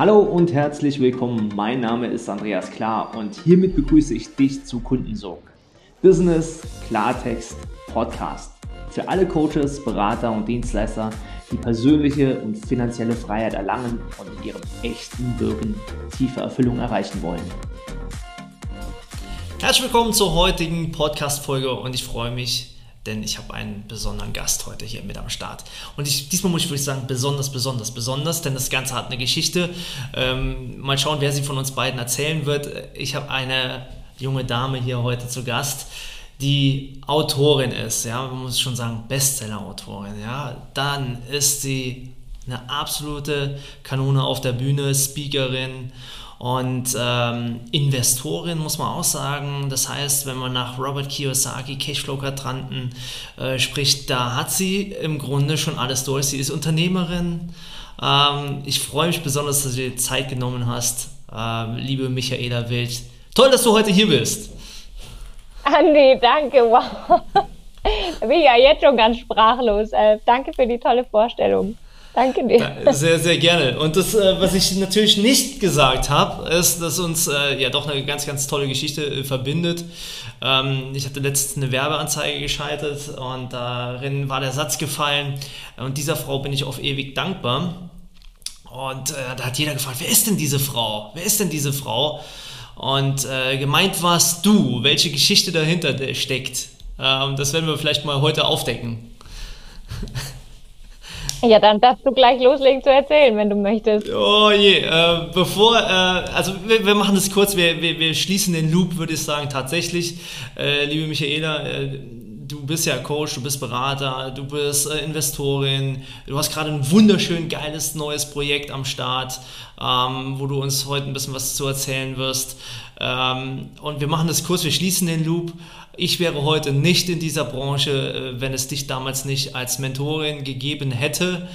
Hallo und herzlich willkommen. Mein Name ist Andreas Klar und hiermit begrüße ich dich zu Kundensog. Business Klartext Podcast. Für alle Coaches, Berater und Dienstleister, die persönliche und finanzielle Freiheit erlangen und in ihrem echten Wirken tiefe Erfüllung erreichen wollen. Herzlich willkommen zur heutigen Podcast-Folge und ich freue mich, denn ich habe einen besonderen Gast heute hier mit am Start. Und ich, diesmal muss ich wirklich sagen, besonders, besonders, besonders, denn das Ganze hat eine Geschichte. Ähm, mal schauen, wer sie von uns beiden erzählen wird. Ich habe eine junge Dame hier heute zu Gast, die Autorin ist, ja, man muss schon sagen, Bestseller-Autorin, ja. Dann ist sie eine absolute Kanone auf der Bühne, Speakerin und ähm, Investorin muss man auch sagen. Das heißt, wenn man nach Robert Kiyosaki, Cashflow-Quadranten äh, spricht, da hat sie im Grunde schon alles durch. Sie ist Unternehmerin. Ähm, ich freue mich besonders, dass du dir Zeit genommen hast, äh, liebe Michaela Wild. Toll, dass du heute hier bist. Andi, danke, wow. Da bin ich ja jetzt schon ganz sprachlos. Äh, danke für die tolle Vorstellung. Danke dir. Sehr, sehr gerne. Und das, äh, was ich natürlich nicht gesagt habe, ist, dass uns äh, ja doch eine ganz, ganz tolle Geschichte äh, verbindet. Ähm, ich hatte letztens eine Werbeanzeige geschaltet und darin war der Satz gefallen, und dieser Frau bin ich auf ewig dankbar. Und da hat jeder gefragt, wer ist denn diese Frau? Wer ist denn diese Frau? Und gemeint warst du, welche Geschichte dahinter steckt. Das werden wir vielleicht mal heute aufdecken. Ja, dann darfst du gleich loslegen zu erzählen, wenn du möchtest. Oh je, äh, bevor, äh, also wir, wir, machen das kurz, wir, wir, wir, schließen den Loop, würde ich sagen, tatsächlich. Äh, liebe Michaela, äh, du bist ja Coach, du bist Berater, du bist äh, Investorin, du hast gerade ein wunderschön geiles neues Projekt am Start, ähm, wo du uns heute ein bisschen was zu erzählen wirst. Ähm, und wir machen das kurz, wir schließen den Loop. Ich wäre heute nicht in dieser Branche, äh, wenn es dich damals nicht als Mentorin gegeben hätte.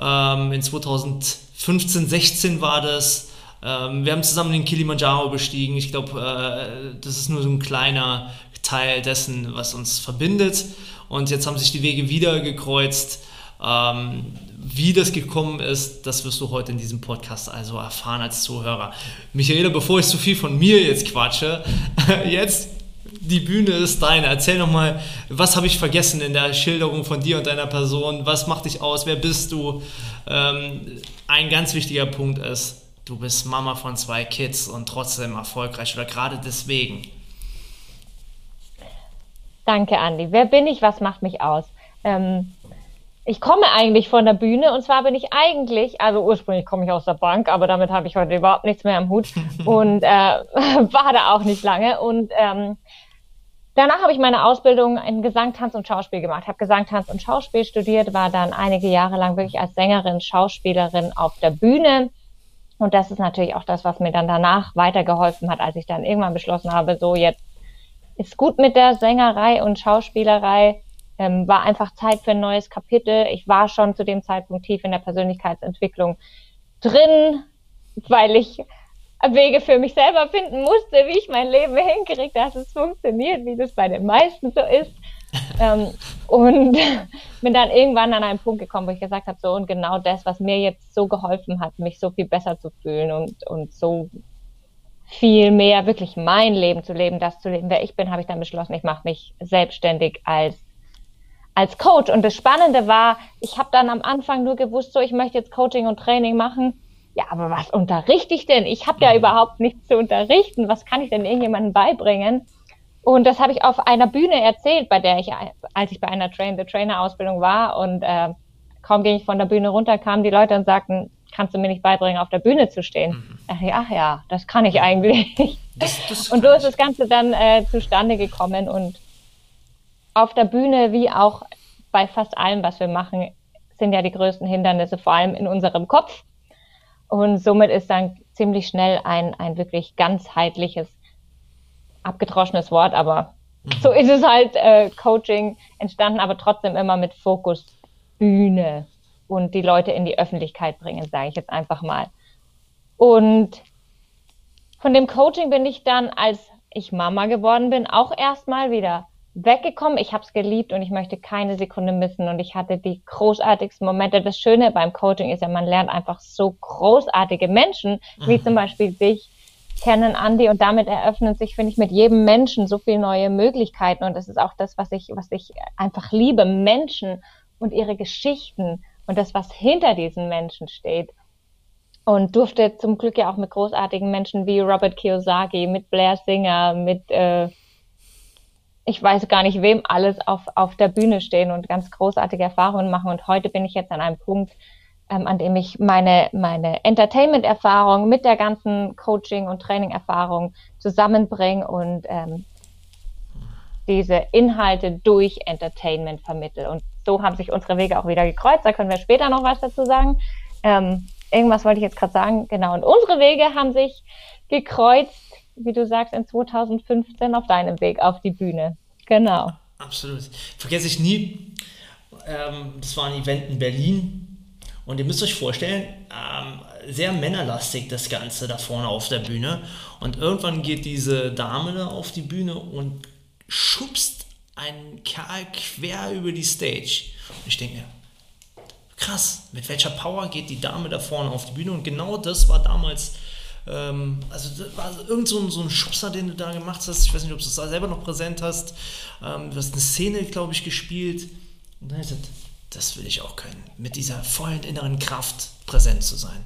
Ähm, in 2015, 16 war das. Ähm, wir haben zusammen den Kilimanjaro bestiegen. Ich glaube, äh, das ist nur so ein kleiner Teil dessen, was uns verbindet. Und jetzt haben sich die Wege wieder gekreuzt. Ähm, wie das gekommen ist, das wirst du heute in diesem Podcast also erfahren als Zuhörer. Michaela, bevor ich zu viel von mir jetzt quatsche, jetzt die Bühne ist deine. Erzähl nochmal, was habe ich vergessen in der Schilderung von dir und deiner Person? Was macht dich aus? Wer bist du? Ähm, ein ganz wichtiger Punkt ist, du bist Mama von zwei Kids und trotzdem erfolgreich oder gerade deswegen. Danke, Andi. Wer bin ich? Was macht mich aus? Ähm, ich komme eigentlich von der Bühne und zwar bin ich eigentlich, also ursprünglich komme ich aus der Bank, aber damit habe ich heute überhaupt nichts mehr am Hut und äh, war da auch nicht lange. Und ähm, danach habe ich meine Ausbildung in Gesang, Tanz und Schauspiel gemacht. Habe Gesang, Tanz und Schauspiel studiert, war dann einige Jahre lang wirklich als Sängerin, Schauspielerin auf der Bühne. Und das ist natürlich auch das, was mir dann danach weitergeholfen hat, als ich dann irgendwann beschlossen habe, so jetzt ist gut mit der Sängerei und Schauspielerei ähm, war einfach Zeit für ein neues Kapitel. Ich war schon zu dem Zeitpunkt tief in der Persönlichkeitsentwicklung drin, weil ich Wege für mich selber finden musste, wie ich mein Leben hinkriege, dass es funktioniert, wie das bei den meisten so ist. ähm, und bin dann irgendwann an einen Punkt gekommen, wo ich gesagt habe, so und genau das, was mir jetzt so geholfen hat, mich so viel besser zu fühlen und, und so viel mehr wirklich mein Leben zu leben, das zu leben, wer ich bin, habe ich dann beschlossen, ich mache mich selbstständig als als Coach. Und das Spannende war, ich habe dann am Anfang nur gewusst, so ich möchte jetzt Coaching und Training machen. Ja, aber was unterrichte ich denn? Ich habe ja mhm. überhaupt nichts zu unterrichten. Was kann ich denn irgendjemandem beibringen? Und das habe ich auf einer Bühne erzählt, bei der ich, als ich bei einer Train-the-Trainer-Ausbildung war und äh, kaum ging ich von der Bühne runter, kamen die Leute und sagten, kannst du mir nicht beibringen, auf der Bühne zu stehen? Mhm. Ach, ja, ach ja, das kann ich eigentlich. Das, das und so ist das Ganze dann äh, zustande gekommen und auf der Bühne wie auch bei fast allem, was wir machen, sind ja die größten Hindernisse vor allem in unserem Kopf. Und somit ist dann ziemlich schnell ein, ein wirklich ganzheitliches, abgedroschenes Wort, aber mhm. so ist es halt äh, Coaching entstanden, aber trotzdem immer mit Fokus Bühne und die Leute in die Öffentlichkeit bringen, sage ich jetzt einfach mal. Und von dem Coaching bin ich dann, als ich Mama geworden bin, auch erstmal wieder weggekommen. Ich habe es geliebt und ich möchte keine Sekunde missen. Und ich hatte die großartigsten Momente. Das Schöne beim Coaching ist ja, man lernt einfach so großartige Menschen, wie mhm. zum Beispiel dich kennen, Andi. Und damit eröffnen sich, finde ich, mit jedem Menschen so viele neue Möglichkeiten. Und das ist auch das, was ich, was ich einfach liebe. Menschen und ihre Geschichten und das, was hinter diesen Menschen steht. Und durfte zum Glück ja auch mit großartigen Menschen wie Robert Kiyosaki, mit Blair Singer, mit äh, ich weiß gar nicht, wem alles auf, auf der Bühne stehen und ganz großartige Erfahrungen machen. Und heute bin ich jetzt an einem Punkt, ähm, an dem ich meine, meine Entertainment-Erfahrung mit der ganzen Coaching- und Training-Erfahrung zusammenbringe und ähm, diese Inhalte durch Entertainment vermittle. Und so haben sich unsere Wege auch wieder gekreuzt. Da können wir später noch was dazu sagen. Ähm, irgendwas wollte ich jetzt gerade sagen. Genau. Und unsere Wege haben sich gekreuzt wie du sagst, in 2015 auf deinem Weg auf die Bühne. Genau. Absolut. Vergesse ich nie. Ähm, das war ein Event in Berlin. Und ihr müsst euch vorstellen, ähm, sehr männerlastig das Ganze da vorne auf der Bühne. Und irgendwann geht diese Dame da auf die Bühne und schubst einen Kerl quer über die Stage. Und ich denke mir, krass, mit welcher Power geht die Dame da vorne auf die Bühne? Und genau das war damals ähm, also das war irgend so ein, so ein Schubser, den du da gemacht hast. Ich weiß nicht, ob du es selber noch präsent hast. Ähm, du hast eine Szene, glaube ich, gespielt. Und dann gesagt, das will ich auch können. Mit dieser vollen inneren Kraft präsent zu sein.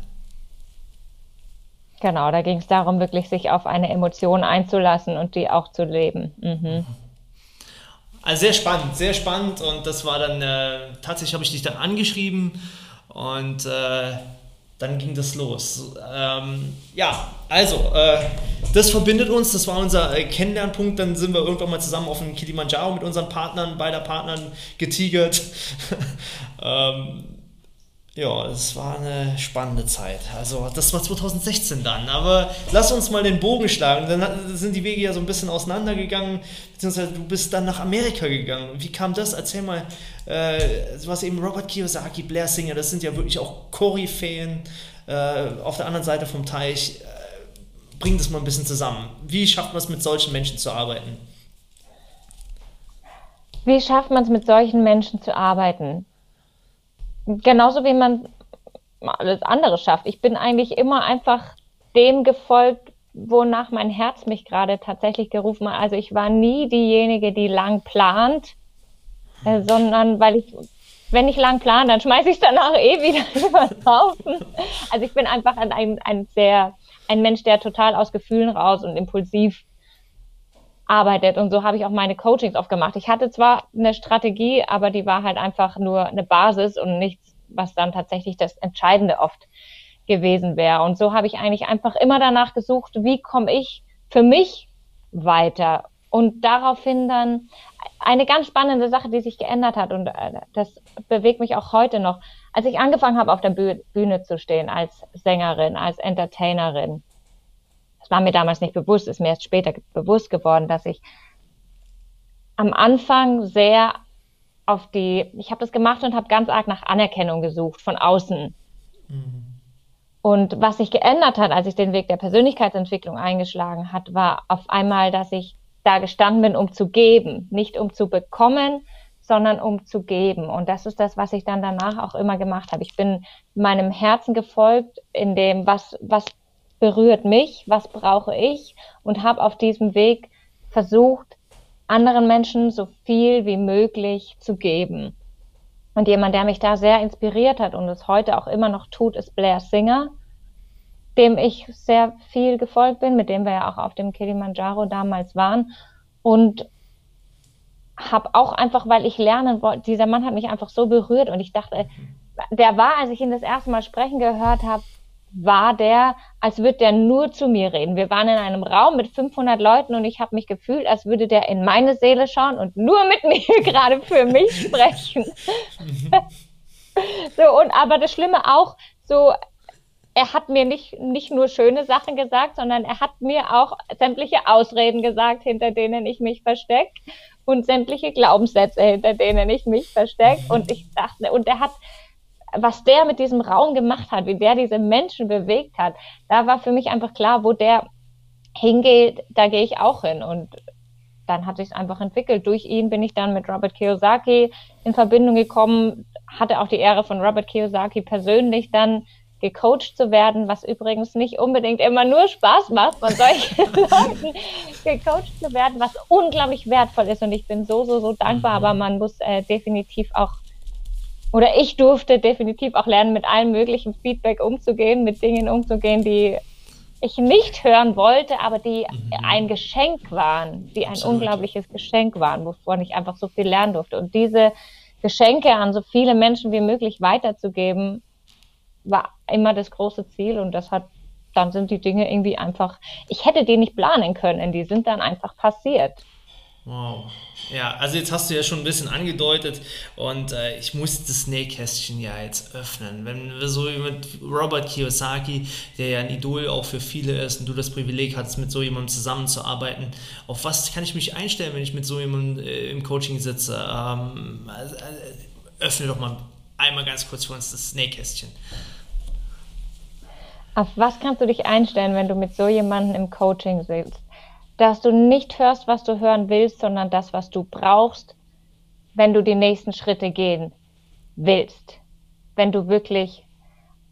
Genau, da ging es darum, wirklich sich auf eine Emotion einzulassen und die auch zu leben. Mhm. Also sehr spannend, sehr spannend. Und das war dann, äh, tatsächlich habe ich dich dann angeschrieben und äh, dann ging das los. Ähm, ja, also, äh, das verbindet uns, das war unser äh, Kennenlernpunkt. Dann sind wir irgendwann mal zusammen auf dem Kilimanjaro mit unseren Partnern, beider Partnern getigert. ähm, ja, es war eine spannende Zeit. Also, das war 2016 dann. Aber lass uns mal den Bogen schlagen. Dann sind die Wege ja so ein bisschen auseinandergegangen, beziehungsweise du bist dann nach Amerika gegangen. Wie kam das? Erzähl mal. Äh, was eben Robert Kiyosaki, Blair Singer, das sind ja wirklich auch Koryphäen äh, auf der anderen Seite vom Teich. Äh, bring das mal ein bisschen zusammen. Wie schafft man es, mit solchen Menschen zu arbeiten? Wie schafft man es, mit solchen Menschen zu arbeiten? Genauso wie man alles andere schafft. Ich bin eigentlich immer einfach dem gefolgt, wonach mein Herz mich gerade tatsächlich gerufen hat. Also ich war nie diejenige, die lang plant, äh, sondern weil ich, wenn ich lang plane, dann schmeiße ich danach eh wieder übers Haufen. Also ich bin einfach ein, ein sehr, ein Mensch, der total aus Gefühlen raus und impulsiv arbeitet. Und so habe ich auch meine Coachings oft gemacht. Ich hatte zwar eine Strategie, aber die war halt einfach nur eine Basis und nichts, was dann tatsächlich das Entscheidende oft gewesen wäre. Und so habe ich eigentlich einfach immer danach gesucht, wie komme ich für mich weiter. Und daraufhin dann eine ganz spannende Sache, die sich geändert hat und äh, das bewegt mich auch heute noch. Als ich angefangen habe, auf der Bühne zu stehen als Sängerin, als Entertainerin, war mir damals nicht bewusst, ist mir erst später bewusst geworden, dass ich am Anfang sehr auf die, ich habe das gemacht und habe ganz arg nach Anerkennung gesucht von außen. Mhm. Und was sich geändert hat, als ich den Weg der Persönlichkeitsentwicklung eingeschlagen hat, war auf einmal, dass ich da gestanden bin, um zu geben, nicht um zu bekommen, sondern um zu geben. Und das ist das, was ich dann danach auch immer gemacht habe. Ich bin meinem Herzen gefolgt in dem, was, was berührt mich, was brauche ich und habe auf diesem Weg versucht, anderen Menschen so viel wie möglich zu geben. Und jemand, der mich da sehr inspiriert hat und es heute auch immer noch tut, ist Blair Singer, dem ich sehr viel gefolgt bin, mit dem wir ja auch auf dem Kilimanjaro damals waren. Und habe auch einfach, weil ich lernen wollte, dieser Mann hat mich einfach so berührt und ich dachte, der war, als ich ihn das erste Mal sprechen gehört habe, war der, als würde der nur zu mir reden. Wir waren in einem Raum mit 500 Leuten und ich habe mich gefühlt, als würde der in meine Seele schauen und nur mit mir gerade für mich sprechen. so und aber das Schlimme auch, so er hat mir nicht nicht nur schöne Sachen gesagt, sondern er hat mir auch sämtliche Ausreden gesagt, hinter denen ich mich verstecke und sämtliche Glaubenssätze, hinter denen ich mich verstecke und ich dachte und er hat was der mit diesem Raum gemacht hat, wie der diese Menschen bewegt hat, da war für mich einfach klar, wo der hingeht, da gehe ich auch hin. Und dann hat sich einfach entwickelt. Durch ihn bin ich dann mit Robert Kiyosaki in Verbindung gekommen, hatte auch die Ehre von Robert Kiyosaki persönlich dann gecoacht zu werden, was übrigens nicht unbedingt immer nur Spaß macht, von solchen Leuten gecoacht zu werden, was unglaublich wertvoll ist. Und ich bin so, so, so dankbar, mhm. aber man muss äh, definitiv auch, oder ich durfte definitiv auch lernen, mit allem möglichen Feedback umzugehen, mit Dingen umzugehen, die ich nicht hören wollte, aber die mhm. ein Geschenk waren, die ein Absolut. unglaubliches Geschenk waren, wovon ich einfach so viel lernen durfte. Und diese Geschenke an so viele Menschen wie möglich weiterzugeben, war immer das große Ziel und das hat, dann sind die Dinge irgendwie einfach, ich hätte die nicht planen können, die sind dann einfach passiert. Wow. Ja, also jetzt hast du ja schon ein bisschen angedeutet und äh, ich muss das Nähkästchen ja jetzt öffnen. Wenn wir so mit Robert Kiyosaki, der ja ein Idol auch für viele ist und du das Privileg hast, mit so jemandem zusammenzuarbeiten, auf was kann ich mich einstellen, wenn ich mit so jemandem äh, im Coaching sitze? Ähm, äh, öffne doch mal einmal ganz kurz für uns das Nähkästchen. Auf was kannst du dich einstellen, wenn du mit so jemandem im Coaching sitzt? Dass du nicht hörst, was du hören willst, sondern das, was du brauchst, wenn du die nächsten Schritte gehen willst. Wenn du wirklich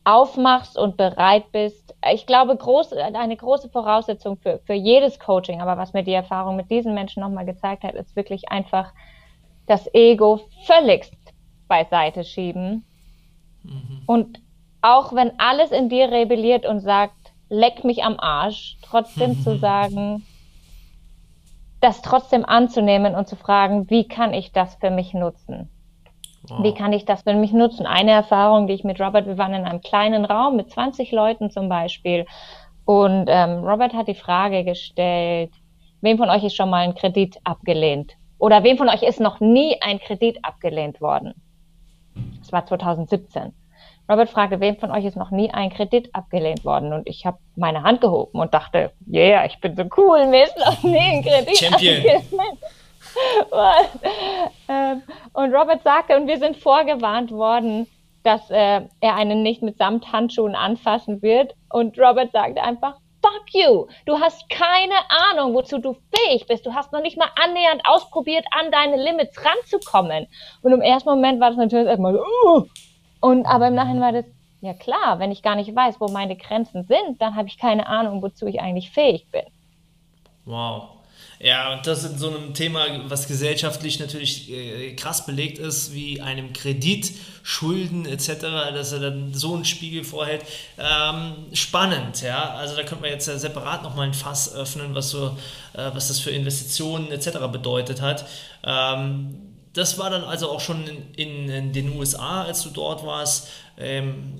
aufmachst und bereit bist. Ich glaube, groß, eine große Voraussetzung für, für jedes Coaching, aber was mir die Erfahrung mit diesen Menschen nochmal gezeigt hat, ist wirklich einfach das Ego völligst beiseite schieben. Mhm. Und auch wenn alles in dir rebelliert und sagt, leck mich am Arsch, trotzdem zu sagen, das trotzdem anzunehmen und zu fragen, wie kann ich das für mich nutzen? Wow. Wie kann ich das für mich nutzen? Eine Erfahrung, die ich mit Robert, wir waren in einem kleinen Raum mit 20 Leuten zum Beispiel. Und ähm, Robert hat die Frage gestellt, wem von euch ist schon mal ein Kredit abgelehnt? Oder wem von euch ist noch nie ein Kredit abgelehnt worden? Das war 2017. Robert fragte, wem von euch ist noch nie ein Kredit abgelehnt worden? Und ich habe meine Hand gehoben und dachte, yeah, ich bin so cool, mir ist noch nie ein Kredit Champion. abgelehnt. Ähm, und Robert sagte, und wir sind vorgewarnt worden, dass äh, er einen nicht mit Samthandschuhen anfassen wird. Und Robert sagte einfach, fuck you. Du hast keine Ahnung, wozu du fähig bist. Du hast noch nicht mal annähernd ausprobiert, an deine Limits ranzukommen. Und im ersten Moment war das natürlich erstmal so, uh, und aber im Nachhinein war das, ja klar, wenn ich gar nicht weiß, wo meine Grenzen sind, dann habe ich keine Ahnung, wozu ich eigentlich fähig bin. Wow. Ja, und das ist so ein Thema, was gesellschaftlich natürlich äh, krass belegt ist, wie einem Kredit, Schulden etc., dass er dann so einen Spiegel vorhält. Ähm, spannend, ja. Also da könnte man jetzt ja separat nochmal ein Fass öffnen, was so, äh, was das für Investitionen etc. bedeutet hat. Ähm, das war dann also auch schon in, in, den USA, als du dort warst. Ähm,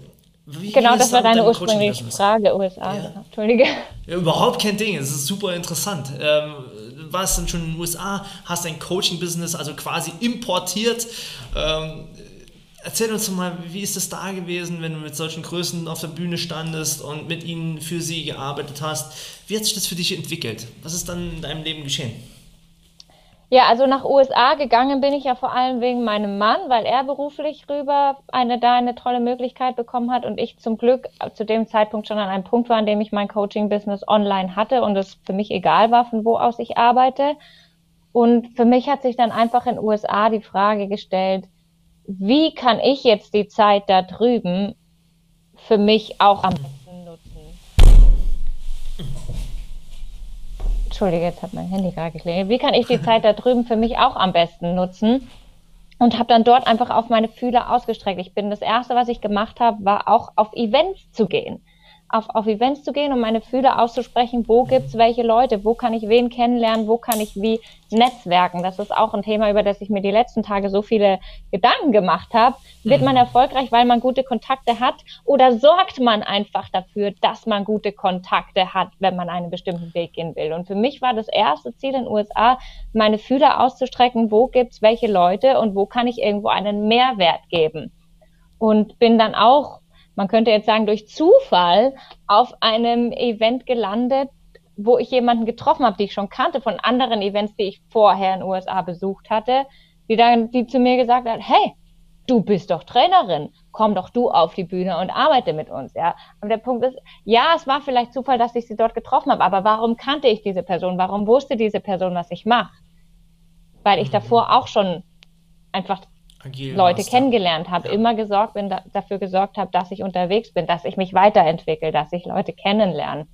genau, das war deine ursprüngliche Frage, USA. Ja. Entschuldige. Ja, überhaupt kein Ding, es ist super interessant. Ähm, warst dann schon in den USA, hast ein Coaching-Business also quasi importiert. Ähm, erzähl uns doch mal, wie ist es da gewesen, wenn du mit solchen Größen auf der Bühne standest und mit ihnen für sie gearbeitet hast? Wie hat sich das für dich entwickelt? Was ist dann in deinem Leben geschehen? Ja, also nach USA gegangen bin ich ja vor allem wegen meinem Mann, weil er beruflich rüber eine da eine tolle Möglichkeit bekommen hat und ich zum Glück zu dem Zeitpunkt schon an einem Punkt war, an dem ich mein Coaching-Business online hatte und es für mich egal war, von wo aus ich arbeite. Und für mich hat sich dann einfach in USA die Frage gestellt, wie kann ich jetzt die Zeit da drüben für mich auch am Entschuldige, jetzt hat mein Handy gerade geklingelt. Wie kann ich die Zeit da drüben für mich auch am besten nutzen? Und habe dann dort einfach auf meine Fühler ausgestreckt. Ich bin das erste, was ich gemacht habe, war auch auf Events zu gehen auf, auf Events zu gehen und meine Fühler auszusprechen, wo gibt's welche Leute, wo kann ich wen kennenlernen, wo kann ich wie netzwerken. Das ist auch ein Thema, über das ich mir die letzten Tage so viele Gedanken gemacht habe. Wird man mhm. erfolgreich, weil man gute Kontakte hat oder sorgt man einfach dafür, dass man gute Kontakte hat, wenn man einen bestimmten Weg gehen will? Und für mich war das erste Ziel in den USA, meine Fühler auszustrecken, wo gibt's welche Leute und wo kann ich irgendwo einen Mehrwert geben. Und bin dann auch man könnte jetzt sagen, durch Zufall auf einem Event gelandet, wo ich jemanden getroffen habe, die ich schon kannte von anderen Events, die ich vorher in den USA besucht hatte, die dann, die zu mir gesagt hat, hey, du bist doch Trainerin. komm doch du auf die Bühne und arbeite mit uns, ja. Aber der Punkt ist, ja, es war vielleicht Zufall, dass ich sie dort getroffen habe, aber warum kannte ich diese Person? Warum wusste diese Person, was ich mache? Weil ich mhm. davor auch schon einfach Agil Leute kennengelernt habe, ja. immer gesorgt bin, da, dafür gesorgt habe, dass ich unterwegs bin, dass ich mich weiterentwickle, dass ich Leute kennenlerne.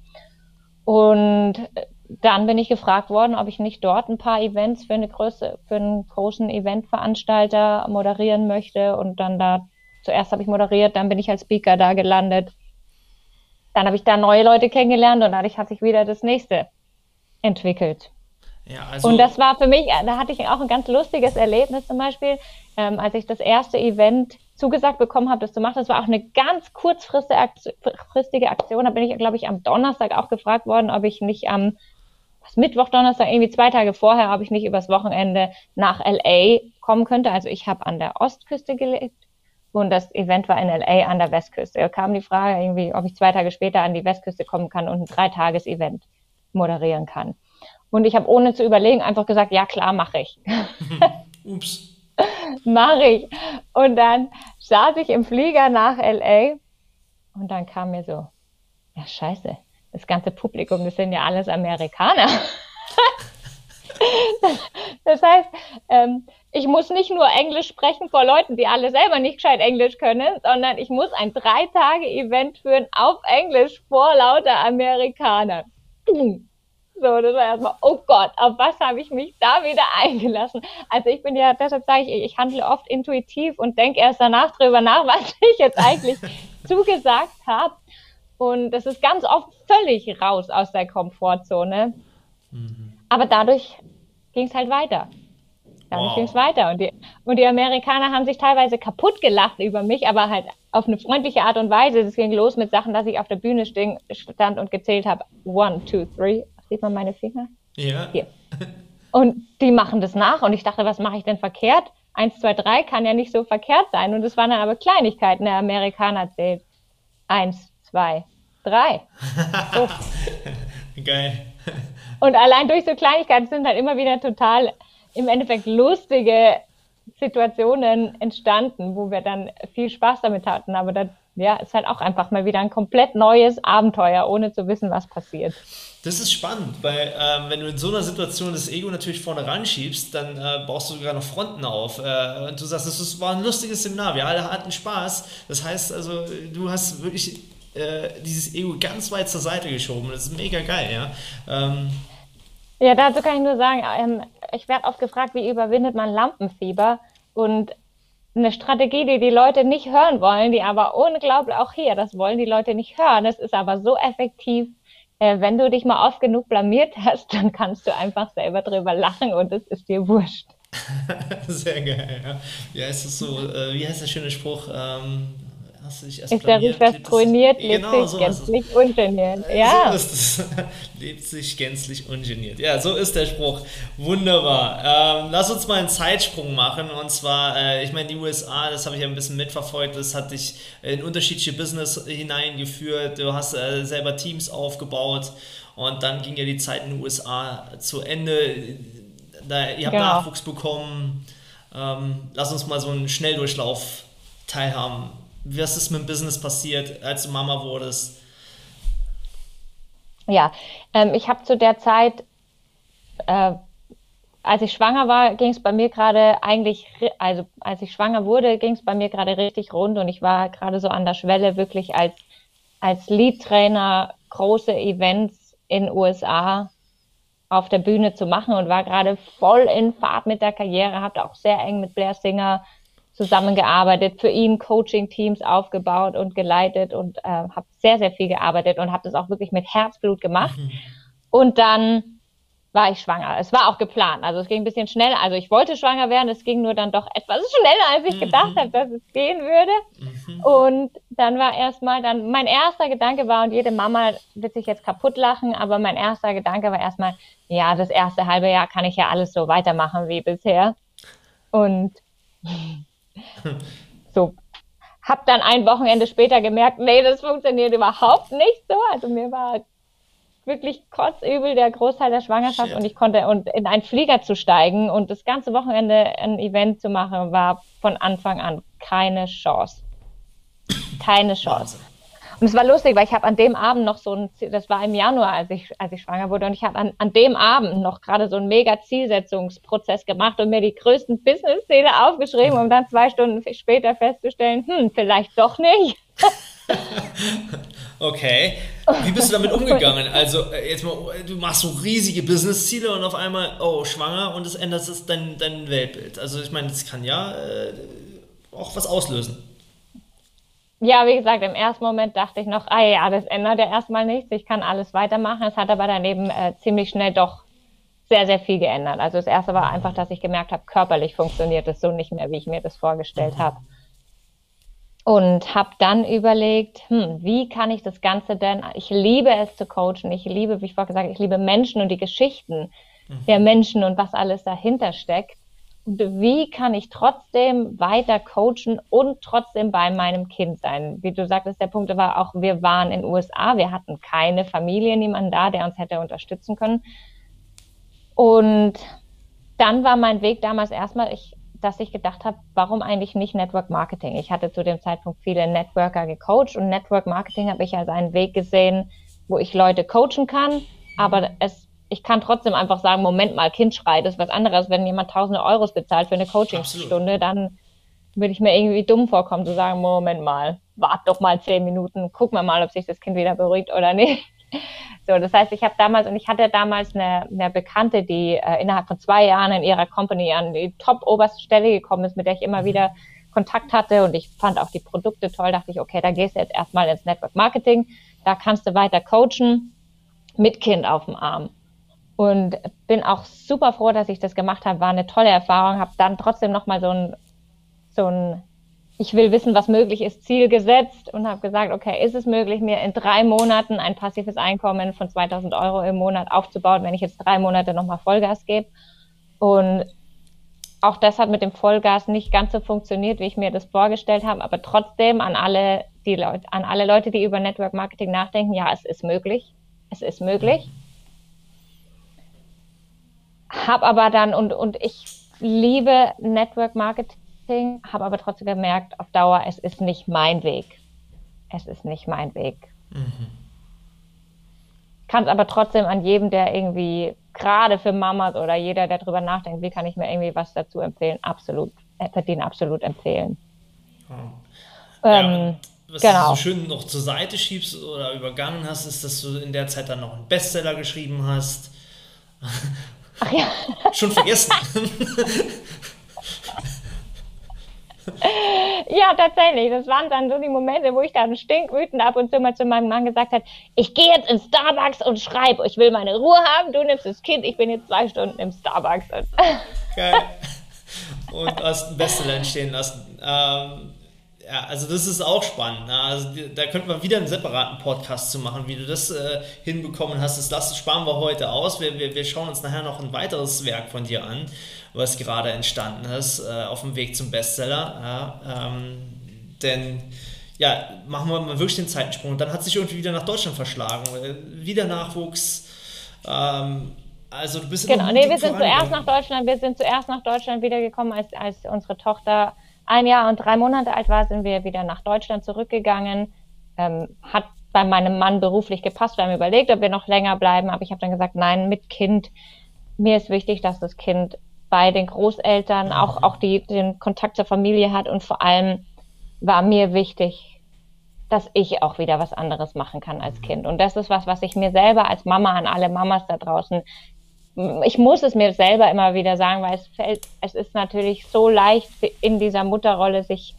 Und dann bin ich gefragt worden, ob ich nicht dort ein paar Events für eine Größe, für einen großen Eventveranstalter moderieren möchte. Und dann da, zuerst habe ich moderiert, dann bin ich als Speaker da gelandet. Dann habe ich da neue Leute kennengelernt und dadurch hat sich wieder das nächste entwickelt. Ja, also und das war für mich, da hatte ich auch ein ganz lustiges Erlebnis zum Beispiel, ähm, als ich das erste Event zugesagt bekommen habe, das zu machen. Das war auch eine ganz kurzfristige Aktion. Da bin ich, glaube ich, am Donnerstag auch gefragt worden, ob ich nicht am was, Mittwoch, Donnerstag, irgendwie zwei Tage vorher, ob ich nicht übers Wochenende nach LA kommen könnte. Also ich habe an der Ostküste gelebt und das Event war in LA an der Westküste. Da kam die Frage irgendwie, ob ich zwei Tage später an die Westküste kommen kann und ein Dreitages-Event moderieren kann. Und ich habe ohne zu überlegen einfach gesagt, ja klar, mache ich. Ups. mache ich. Und dann saß ich im Flieger nach LA und dann kam mir so, ja scheiße, das ganze Publikum, das sind ja alles Amerikaner. das heißt, ähm, ich muss nicht nur Englisch sprechen vor Leuten, die alle selber nicht gescheit Englisch können, sondern ich muss ein drei Tage Event führen auf Englisch vor lauter Amerikanern. So, das war erstmal, oh Gott, auf was habe ich mich da wieder eingelassen? Also ich bin ja, deshalb sage ich, ich handle oft intuitiv und denke erst danach drüber nach, was ich jetzt eigentlich zugesagt habe. Und das ist ganz oft völlig raus aus der Komfortzone. Mhm. Aber dadurch ging es halt weiter. Dadurch wow. ging es weiter. Und die, und die Amerikaner haben sich teilweise kaputt gelacht über mich, aber halt auf eine freundliche Art und Weise. Es ging los mit Sachen, dass ich auf der Bühne stand und gezählt habe. One, two, three, Sieht man meine Finger? Ja. Hier. Und die machen das nach und ich dachte, was mache ich denn verkehrt? Eins, zwei, drei kann ja nicht so verkehrt sein. Und es waren dann aber Kleinigkeiten. Der Amerikaner zählt. Eins, zwei, drei. So. Geil. Und allein durch so Kleinigkeiten sind halt immer wieder total im Endeffekt lustige Situationen entstanden, wo wir dann viel Spaß damit hatten. Aber das ja, ist halt auch einfach mal wieder ein komplett neues Abenteuer, ohne zu wissen, was passiert. Das ist spannend, weil ähm, wenn du in so einer Situation das Ego natürlich vorne ranschiebst, dann äh, baust du sogar noch Fronten auf. Äh, und du sagst, es war ein lustiges Seminar, wir alle hatten Spaß. Das heißt also, du hast wirklich äh, dieses Ego ganz weit zur Seite geschoben. Das ist mega geil, ja. Ähm, ja, dazu kann ich nur sagen, ähm, ich werde oft gefragt, wie überwindet man Lampenfieber? Und eine Strategie, die die Leute nicht hören wollen, die aber unglaublich, auch hier, das wollen die Leute nicht hören. Es ist aber so effektiv, äh, wenn du dich mal oft genug blamiert hast, dann kannst du einfach selber drüber lachen und es ist dir wurscht. Sehr geil, ja. Ja, ist es so, äh, wie heißt der schöne Spruch? Ähm, hast du dich erst Ist der Rufers trainiert, lebt genau, sich gänzlich ungeniert. Ja. So ist es. lebt sich gänzlich ungeniert. Ja, so ist der Spruch. Wunderbar. Ähm, lass uns mal einen Zeitsprung machen. Und zwar, äh, ich meine, die USA, das habe ich ja ein bisschen mitverfolgt, das hat dich in unterschiedliche Business hineingeführt. Du hast äh, selber Teams aufgebaut. Und dann ging ja die Zeit in den USA zu Ende. Da, ihr habt genau. Nachwuchs bekommen. Ähm, lass uns mal so einen Schnelldurchlauf teilhaben was ist mit dem Business passiert, als du Mama wurdest? Ja, ähm, ich habe zu der Zeit, äh, als ich schwanger war, ging es bei mir gerade eigentlich, also als ich schwanger wurde, ging es bei mir gerade richtig rund und ich war gerade so an der Schwelle, wirklich als, als Lead-Trainer große Events in USA auf der Bühne zu machen und war gerade voll in Fahrt mit der Karriere, habe auch sehr eng mit Blair Singer zusammengearbeitet, für ihn Coaching-Teams aufgebaut und geleitet und äh, habe sehr, sehr viel gearbeitet und habe das auch wirklich mit Herzblut gemacht. Mhm. Und dann war ich schwanger. Es war auch geplant. Also es ging ein bisschen schneller. Also ich wollte schwanger werden. Es ging nur dann doch etwas schneller, als ich mhm. gedacht habe, dass es gehen würde. Mhm. Und dann war erstmal dann, mein erster Gedanke war, und jede Mama wird sich jetzt kaputt lachen, aber mein erster Gedanke war erstmal, ja, das erste halbe Jahr kann ich ja alles so weitermachen wie bisher. Und so, hab dann ein Wochenende später gemerkt, nee, das funktioniert überhaupt nicht so. Also mir war wirklich kotzübel der Großteil der Schwangerschaft Shit. und ich konnte und in einen Flieger zu steigen und das ganze Wochenende ein Event zu machen, war von Anfang an keine Chance. Keine Chance. Wahnsinn. Und es war lustig, weil ich habe an dem Abend noch so ein, das war im Januar, als ich, als ich schwanger wurde, und ich habe an, an dem Abend noch gerade so einen mega Zielsetzungsprozess gemacht und mir die größten Business-Ziele aufgeschrieben, um dann zwei Stunden später festzustellen, hm, vielleicht doch nicht. okay. Wie bist du damit umgegangen? Also, äh, jetzt mal, du machst so riesige Business-Ziele und auf einmal, oh, schwanger und es ändert dein, dein Weltbild. Also, ich meine, das kann ja äh, auch was auslösen. Ja, wie gesagt, im ersten Moment dachte ich noch, ah ja, das ändert ja erstmal nichts, ich kann alles weitermachen. Es hat aber daneben äh, ziemlich schnell doch sehr, sehr viel geändert. Also das erste war einfach, dass ich gemerkt habe, körperlich funktioniert es so nicht mehr, wie ich mir das vorgestellt mhm. habe. Und habe dann überlegt, hm, wie kann ich das Ganze denn, ich liebe es zu coachen, ich liebe, wie ich vorher gesagt habe, ich liebe Menschen und die Geschichten mhm. der Menschen und was alles dahinter steckt wie kann ich trotzdem weiter coachen und trotzdem bei meinem Kind sein? Wie du sagtest, der Punkt war auch, wir waren in den USA, wir hatten keine Familie, niemanden da, der uns hätte unterstützen können. Und dann war mein Weg damals erstmal, ich, dass ich gedacht habe, warum eigentlich nicht Network Marketing? Ich hatte zu dem Zeitpunkt viele Networker gecoacht und Network Marketing habe ich als einen Weg gesehen, wo ich Leute coachen kann, aber es ich kann trotzdem einfach sagen, Moment mal, Kind schreit, ist was anderes. Wenn jemand tausende Euros bezahlt für eine Coachingstunde, dann würde ich mir irgendwie dumm vorkommen zu sagen, Moment mal, wart doch mal zehn Minuten, guck mal mal, ob sich das Kind wieder beruhigt oder nicht. So, das heißt, ich habe damals und ich hatte damals eine, eine Bekannte, die äh, innerhalb von zwei Jahren in ihrer Company an die top oberste Stelle gekommen ist, mit der ich immer mhm. wieder Kontakt hatte und ich fand auch die Produkte toll, dachte ich, okay, da gehst du jetzt erstmal ins Network Marketing, da kannst du weiter coachen mit Kind auf dem Arm und bin auch super froh, dass ich das gemacht habe. War eine tolle Erfahrung. Habe dann trotzdem noch mal so ein so ein ich will wissen, was möglich ist, Ziel gesetzt und habe gesagt, okay, ist es möglich, mir in drei Monaten ein passives Einkommen von 2000 Euro im Monat aufzubauen, wenn ich jetzt drei Monate nochmal Vollgas gebe? Und auch das hat mit dem Vollgas nicht ganz so funktioniert, wie ich mir das vorgestellt habe, aber trotzdem an alle, die Leute, an alle Leute, die über Network Marketing nachdenken, ja, es ist möglich. Es ist möglich habe aber dann und, und ich liebe Network Marketing, habe aber trotzdem gemerkt, auf Dauer, es ist nicht mein Weg. Es ist nicht mein Weg. Mhm. Kann es aber trotzdem an jedem, der irgendwie gerade für Mamas oder jeder, der drüber nachdenkt, wie kann ich mir irgendwie was dazu empfehlen, absolut, äh, verdienen absolut empfehlen. Oh. Ähm, ja, was genau. du so schön noch zur Seite schiebst oder übergangen hast, ist, dass du in der Zeit dann noch einen Bestseller geschrieben hast. Ach ja. Schon vergessen. ja, tatsächlich. Das waren dann so die Momente, wo ich dann stinkwütend ab und zu mal zu meinem Mann gesagt habe, ich gehe jetzt in Starbucks und schreibe, ich will meine Ruhe haben, du nimmst das Kind, ich bin jetzt zwei Stunden im Starbucks. Geil. Und hast einen Bestseller entstehen lassen. Ähm, ja, also das ist auch spannend. Ne? Also da könnte man wieder einen separaten Podcast zu machen, wie du das äh, hinbekommen hast. Das lassen, sparen wir heute aus. Wir, wir, wir schauen uns nachher noch ein weiteres Werk von dir an, was gerade entstanden ist, äh, auf dem Weg zum Bestseller. Ja, ähm, denn ja, machen wir mal wirklich den Zeitensprung. Und dann hat sich irgendwie wieder nach Deutschland verschlagen. Äh, wieder Nachwuchs. Ähm, also du bist Genau, nee, wir sind zuerst nach Deutschland, wir sind zuerst nach Deutschland wiedergekommen, als, als unsere Tochter ein Jahr und drei Monate alt war, sind wir wieder nach Deutschland zurückgegangen. Ähm, hat bei meinem Mann beruflich gepasst. Wir haben überlegt, ob wir noch länger bleiben, aber ich habe dann gesagt, nein, mit Kind. Mir ist wichtig, dass das Kind bei den Großeltern auch, auch die, den Kontakt zur Familie hat und vor allem war mir wichtig, dass ich auch wieder was anderes machen kann als Kind. Und das ist was, was ich mir selber als Mama an alle Mamas da draußen ich muss es mir selber immer wieder sagen, weil es fällt, es ist natürlich so leicht in dieser Mutterrolle sich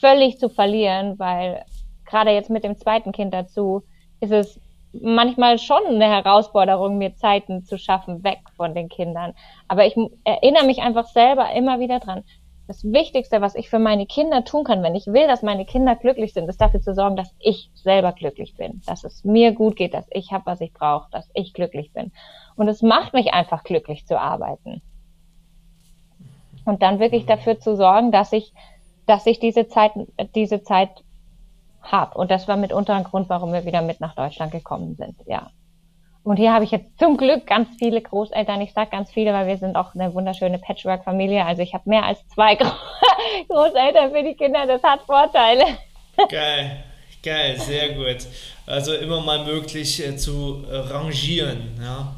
völlig zu verlieren, weil gerade jetzt mit dem zweiten Kind dazu ist es manchmal schon eine Herausforderung, mir Zeiten zu schaffen, weg von den Kindern. Aber ich erinnere mich einfach selber immer wieder dran. Das Wichtigste, was ich für meine Kinder tun kann, wenn ich will, dass meine Kinder glücklich sind, ist dafür zu sorgen, dass ich selber glücklich bin, dass es mir gut geht, dass ich habe, was ich brauche, dass ich glücklich bin. Und es macht mich einfach glücklich zu arbeiten. Und dann wirklich dafür zu sorgen, dass ich, dass ich diese Zeit, diese Zeit habe. Und das war mitunter ein Grund, warum wir wieder mit nach Deutschland gekommen sind, ja. Und hier habe ich jetzt zum Glück ganz viele Großeltern. Ich sage ganz viele, weil wir sind auch eine wunderschöne Patchwork-Familie. Also ich habe mehr als zwei Großeltern für die Kinder. Das hat Vorteile. Geil, geil, sehr gut. Also immer mal möglich äh, zu äh, rangieren, ja.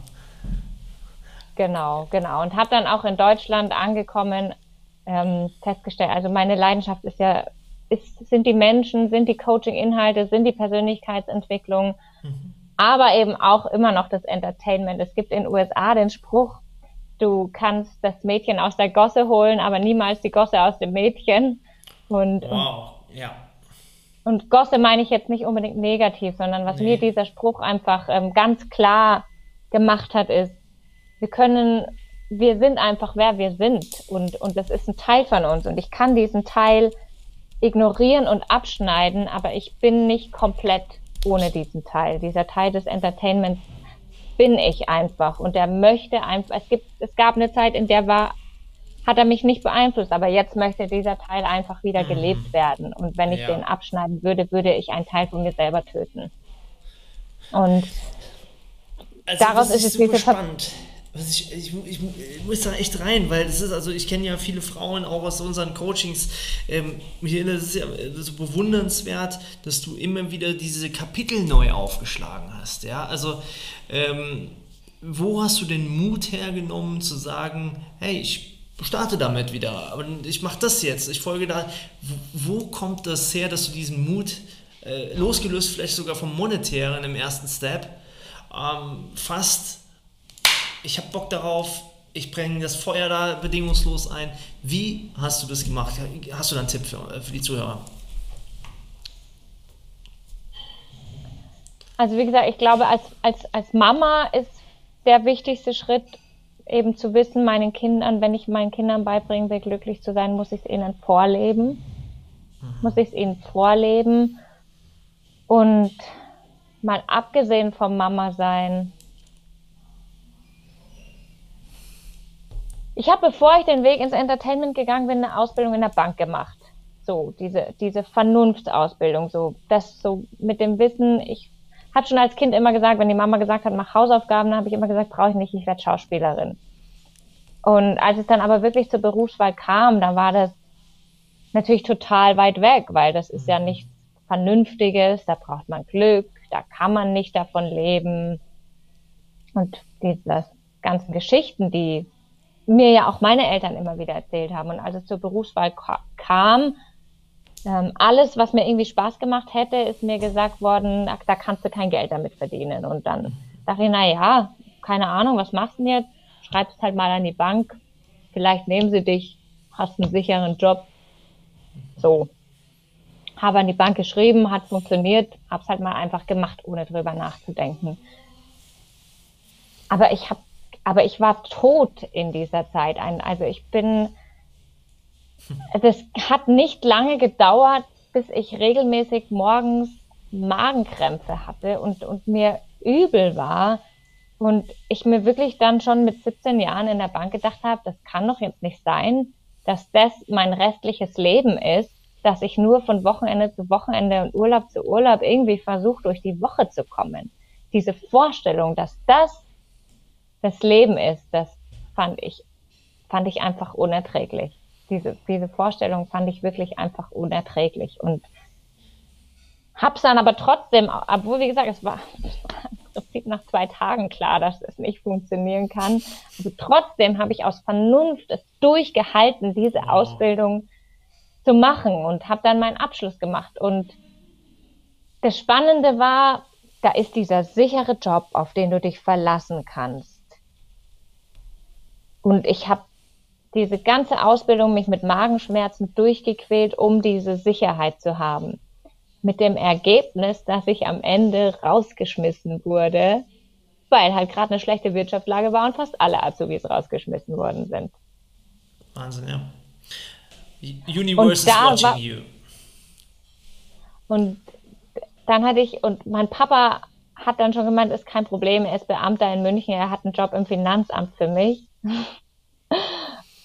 Genau, genau. Und habe dann auch in Deutschland angekommen, ähm, festgestellt, also meine Leidenschaft ist ja, ist, sind die Menschen, sind die Coaching-Inhalte, sind die Persönlichkeitsentwicklung, mhm. aber eben auch immer noch das Entertainment. Es gibt in den USA den Spruch, du kannst das Mädchen aus der Gosse holen, aber niemals die Gosse aus dem Mädchen. Und, wow, ja. Und Gosse meine ich jetzt nicht unbedingt negativ, sondern was nee. mir dieser Spruch einfach ähm, ganz klar gemacht hat, ist, wir können, wir sind einfach wer wir sind und, und das ist ein Teil von uns und ich kann diesen Teil ignorieren und abschneiden, aber ich bin nicht komplett ohne diesen Teil. Dieser Teil des Entertainments bin ich einfach und der möchte einfach, es gibt, es gab eine Zeit, in der war, hat er mich nicht beeinflusst, aber jetzt möchte dieser Teil einfach wieder mhm. gelebt werden und wenn ich ja. den abschneiden würde, würde ich einen Teil von mir selber töten. Und also daraus ist es wieder spannend. Was ich, ich, ich, ich, muss da echt rein, weil das ist, also ich kenne ja viele Frauen auch aus unseren Coachings. Ähm, Michaela, das ist ja so bewundernswert, dass du immer wieder diese Kapitel neu aufgeschlagen hast. Ja, also ähm, wo hast du den Mut hergenommen zu sagen, hey, ich starte damit wieder und ich mache das jetzt, ich folge da. Wo, wo, kommt das her, dass du diesen Mut, äh, losgelöst vielleicht sogar vom Monetären im ersten Step, ähm, fast ich habe Bock darauf, ich bringe das Feuer da bedingungslos ein. Wie hast du das gemacht? Hast du da einen Tipp für, äh, für die Zuhörer? Also wie gesagt, ich glaube, als, als, als Mama ist der wichtigste Schritt eben zu wissen, meinen Kindern, wenn ich meinen Kindern beibringen will, glücklich zu sein, muss ich es ihnen vorleben. Mhm. Muss ich es ihnen vorleben. Und mal abgesehen vom Mama sein, Ich habe, bevor ich den Weg ins Entertainment gegangen bin, eine Ausbildung in der Bank gemacht. So, diese, diese Vernunftsausbildung, so, das so mit dem Wissen, ich hatte schon als Kind immer gesagt, wenn die Mama gesagt hat, mach Hausaufgaben, dann habe ich immer gesagt, brauche ich nicht, ich werde Schauspielerin. Und als es dann aber wirklich zur Berufswahl kam, da war das natürlich total weit weg, weil das ist ja nichts Vernünftiges, da braucht man Glück, da kann man nicht davon leben. Und diese ganzen Geschichten, die mir ja auch meine Eltern immer wieder erzählt haben. Und als es zur Berufswahl kam, ähm, alles, was mir irgendwie Spaß gemacht hätte, ist mir gesagt worden, ach, da kannst du kein Geld damit verdienen. Und dann dachte ich, na ja, keine Ahnung, was machst du denn jetzt? Schreibst halt mal an die Bank, vielleicht nehmen sie dich, hast einen sicheren Job. So. Habe an die Bank geschrieben, hat funktioniert, hab's halt mal einfach gemacht, ohne drüber nachzudenken. Aber ich habe aber ich war tot in dieser Zeit. Also ich bin, das hat nicht lange gedauert, bis ich regelmäßig morgens Magenkrämpfe hatte und, und mir übel war. Und ich mir wirklich dann schon mit 17 Jahren in der Bank gedacht habe, das kann doch jetzt nicht sein, dass das mein restliches Leben ist, dass ich nur von Wochenende zu Wochenende und Urlaub zu Urlaub irgendwie versuche, durch die Woche zu kommen. Diese Vorstellung, dass das das Leben ist, das fand ich, fand ich einfach unerträglich. Diese, diese Vorstellung fand ich wirklich einfach unerträglich und hab's dann aber trotzdem, obwohl wie gesagt, es war im Prinzip nach zwei Tagen klar, dass es nicht funktionieren kann. Aber trotzdem habe ich aus Vernunft es durchgehalten, diese Ausbildung zu machen und habe dann meinen Abschluss gemacht. Und das Spannende war, da ist dieser sichere Job, auf den du dich verlassen kannst. Und ich habe diese ganze Ausbildung mich mit Magenschmerzen durchgequält, um diese Sicherheit zu haben. Mit dem Ergebnis, dass ich am Ende rausgeschmissen wurde, weil halt gerade eine schlechte Wirtschaftslage war und fast alle Azubis rausgeschmissen worden sind. Wahnsinn, ja. Universe is watching you. Und dann hatte ich, und mein Papa hat dann schon gemeint, ist kein Problem, er ist Beamter in München, er hat einen Job im Finanzamt für mich.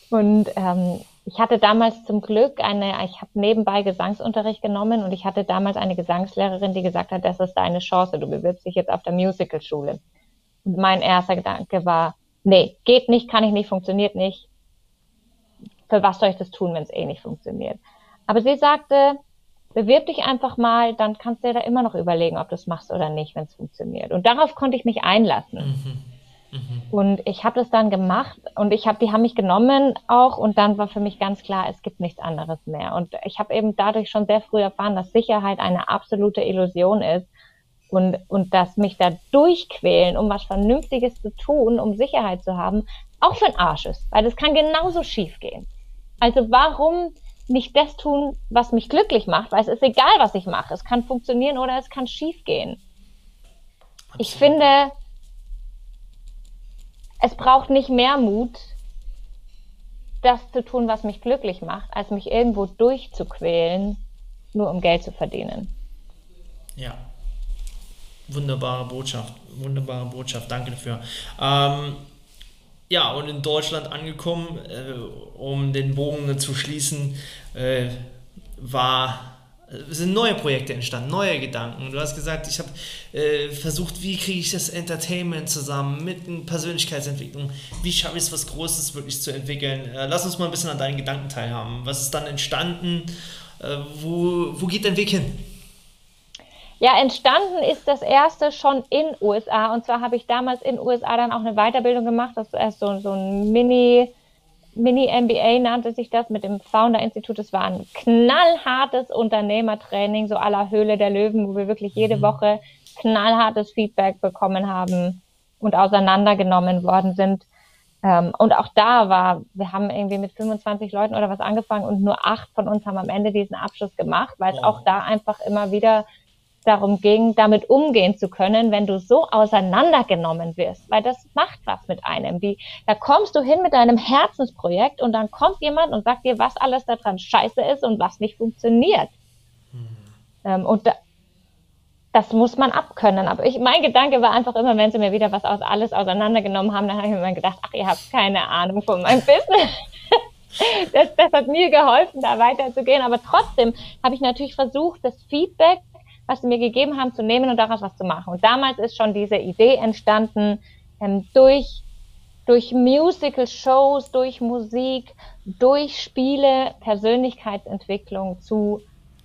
Und ähm, ich hatte damals zum Glück eine, ich habe nebenbei Gesangsunterricht genommen und ich hatte damals eine Gesangslehrerin, die gesagt hat, das ist deine Chance, du bewirbst dich jetzt auf der Musicalschule. Und mein erster Gedanke war, nee, geht nicht, kann ich nicht, funktioniert nicht. Für was soll ich das tun, wenn es eh nicht funktioniert? Aber sie sagte, bewirb dich einfach mal, dann kannst du dir da immer noch überlegen, ob du es machst oder nicht, wenn es funktioniert. Und darauf konnte ich mich einlassen. Mhm. Mhm. Und ich habe das dann gemacht und ich habe, die haben mich genommen auch und dann war für mich ganz klar, es gibt nichts anderes mehr. Und ich habe eben dadurch schon sehr früh erfahren, dass Sicherheit eine absolute Illusion ist und, und dass mich da durchquälen, um was Vernünftiges zu tun, um Sicherheit zu haben, auch für ein Arsch ist, weil das kann genauso schief gehen. Also warum nicht das tun, was mich glücklich macht, weil es ist egal, was ich mache. Es kann funktionieren oder es kann schief gehen. Ich finde, es braucht nicht mehr Mut, das zu tun, was mich glücklich macht, als mich irgendwo durchzuquälen, nur um Geld zu verdienen. Ja. Wunderbare Botschaft. Wunderbare Botschaft. Danke dafür. Ähm, ja, und in Deutschland angekommen, äh, um den Bogen zu schließen, äh, war sind neue Projekte entstanden, neue Gedanken. Du hast gesagt, ich habe äh, versucht, wie kriege ich das Entertainment zusammen mit Persönlichkeitsentwicklung? Wie schaffe ich es, was Großes wirklich zu entwickeln? Äh, lass uns mal ein bisschen an deinen Gedanken teilhaben. Was ist dann entstanden? Äh, wo, wo geht dein Weg hin? Ja, entstanden ist das erste schon in USA. Und zwar habe ich damals in USA dann auch eine Weiterbildung gemacht. Das ist so, so ein Mini- Mini-MBA nannte sich das mit dem Founder-Institut. Es war ein knallhartes Unternehmertraining, so aller Höhle der Löwen, wo wir wirklich jede mhm. Woche knallhartes Feedback bekommen haben und auseinandergenommen worden sind. Ähm, und auch da war, wir haben irgendwie mit 25 Leuten oder was angefangen und nur acht von uns haben am Ende diesen Abschluss gemacht, weil es wow. auch da einfach immer wieder darum ging, damit umgehen zu können, wenn du so auseinandergenommen wirst, weil das macht was mit einem. Wie, da kommst du hin mit deinem Herzensprojekt und dann kommt jemand und sagt dir, was alles daran scheiße ist und was nicht funktioniert. Mhm. Ähm, und da, das muss man abkönnen. Aber ich, mein Gedanke war einfach immer, wenn sie mir wieder was aus alles auseinandergenommen haben, dann habe ich mir immer gedacht, ach, ihr habt keine Ahnung von meinem Business. das, das hat mir geholfen, da weiterzugehen. Aber trotzdem habe ich natürlich versucht, das Feedback was sie mir gegeben haben, zu nehmen und daraus was zu machen. Und damals ist schon diese Idee entstanden, ähm, durch, durch Musical-Shows, durch Musik, durch Spiele Persönlichkeitsentwicklung zu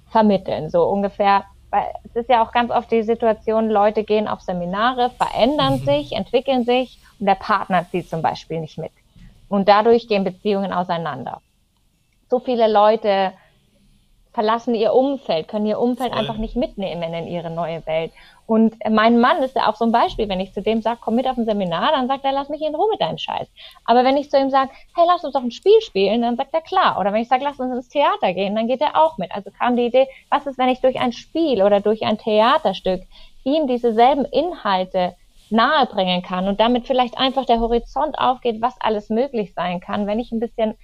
vermitteln. So ungefähr, weil es ist ja auch ganz oft die Situation, Leute gehen auf Seminare, verändern mhm. sich, entwickeln sich und der Partner zieht zum Beispiel nicht mit. Und dadurch gehen Beziehungen auseinander. So viele Leute verlassen ihr Umfeld, können ihr Umfeld Voll. einfach nicht mitnehmen in ihre neue Welt. Und mein Mann ist ja auch so ein Beispiel, wenn ich zu dem sage, komm mit auf ein Seminar, dann sagt er, lass mich in Ruhe mit deinem Scheiß. Aber wenn ich zu ihm sage, hey, lass uns doch ein Spiel spielen, dann sagt er klar. Oder wenn ich sage, lass uns ins Theater gehen, dann geht er auch mit. Also kam die Idee, was ist, wenn ich durch ein Spiel oder durch ein Theaterstück ihm dieselben Inhalte nahebringen kann und damit vielleicht einfach der Horizont aufgeht, was alles möglich sein kann, wenn ich ein bisschen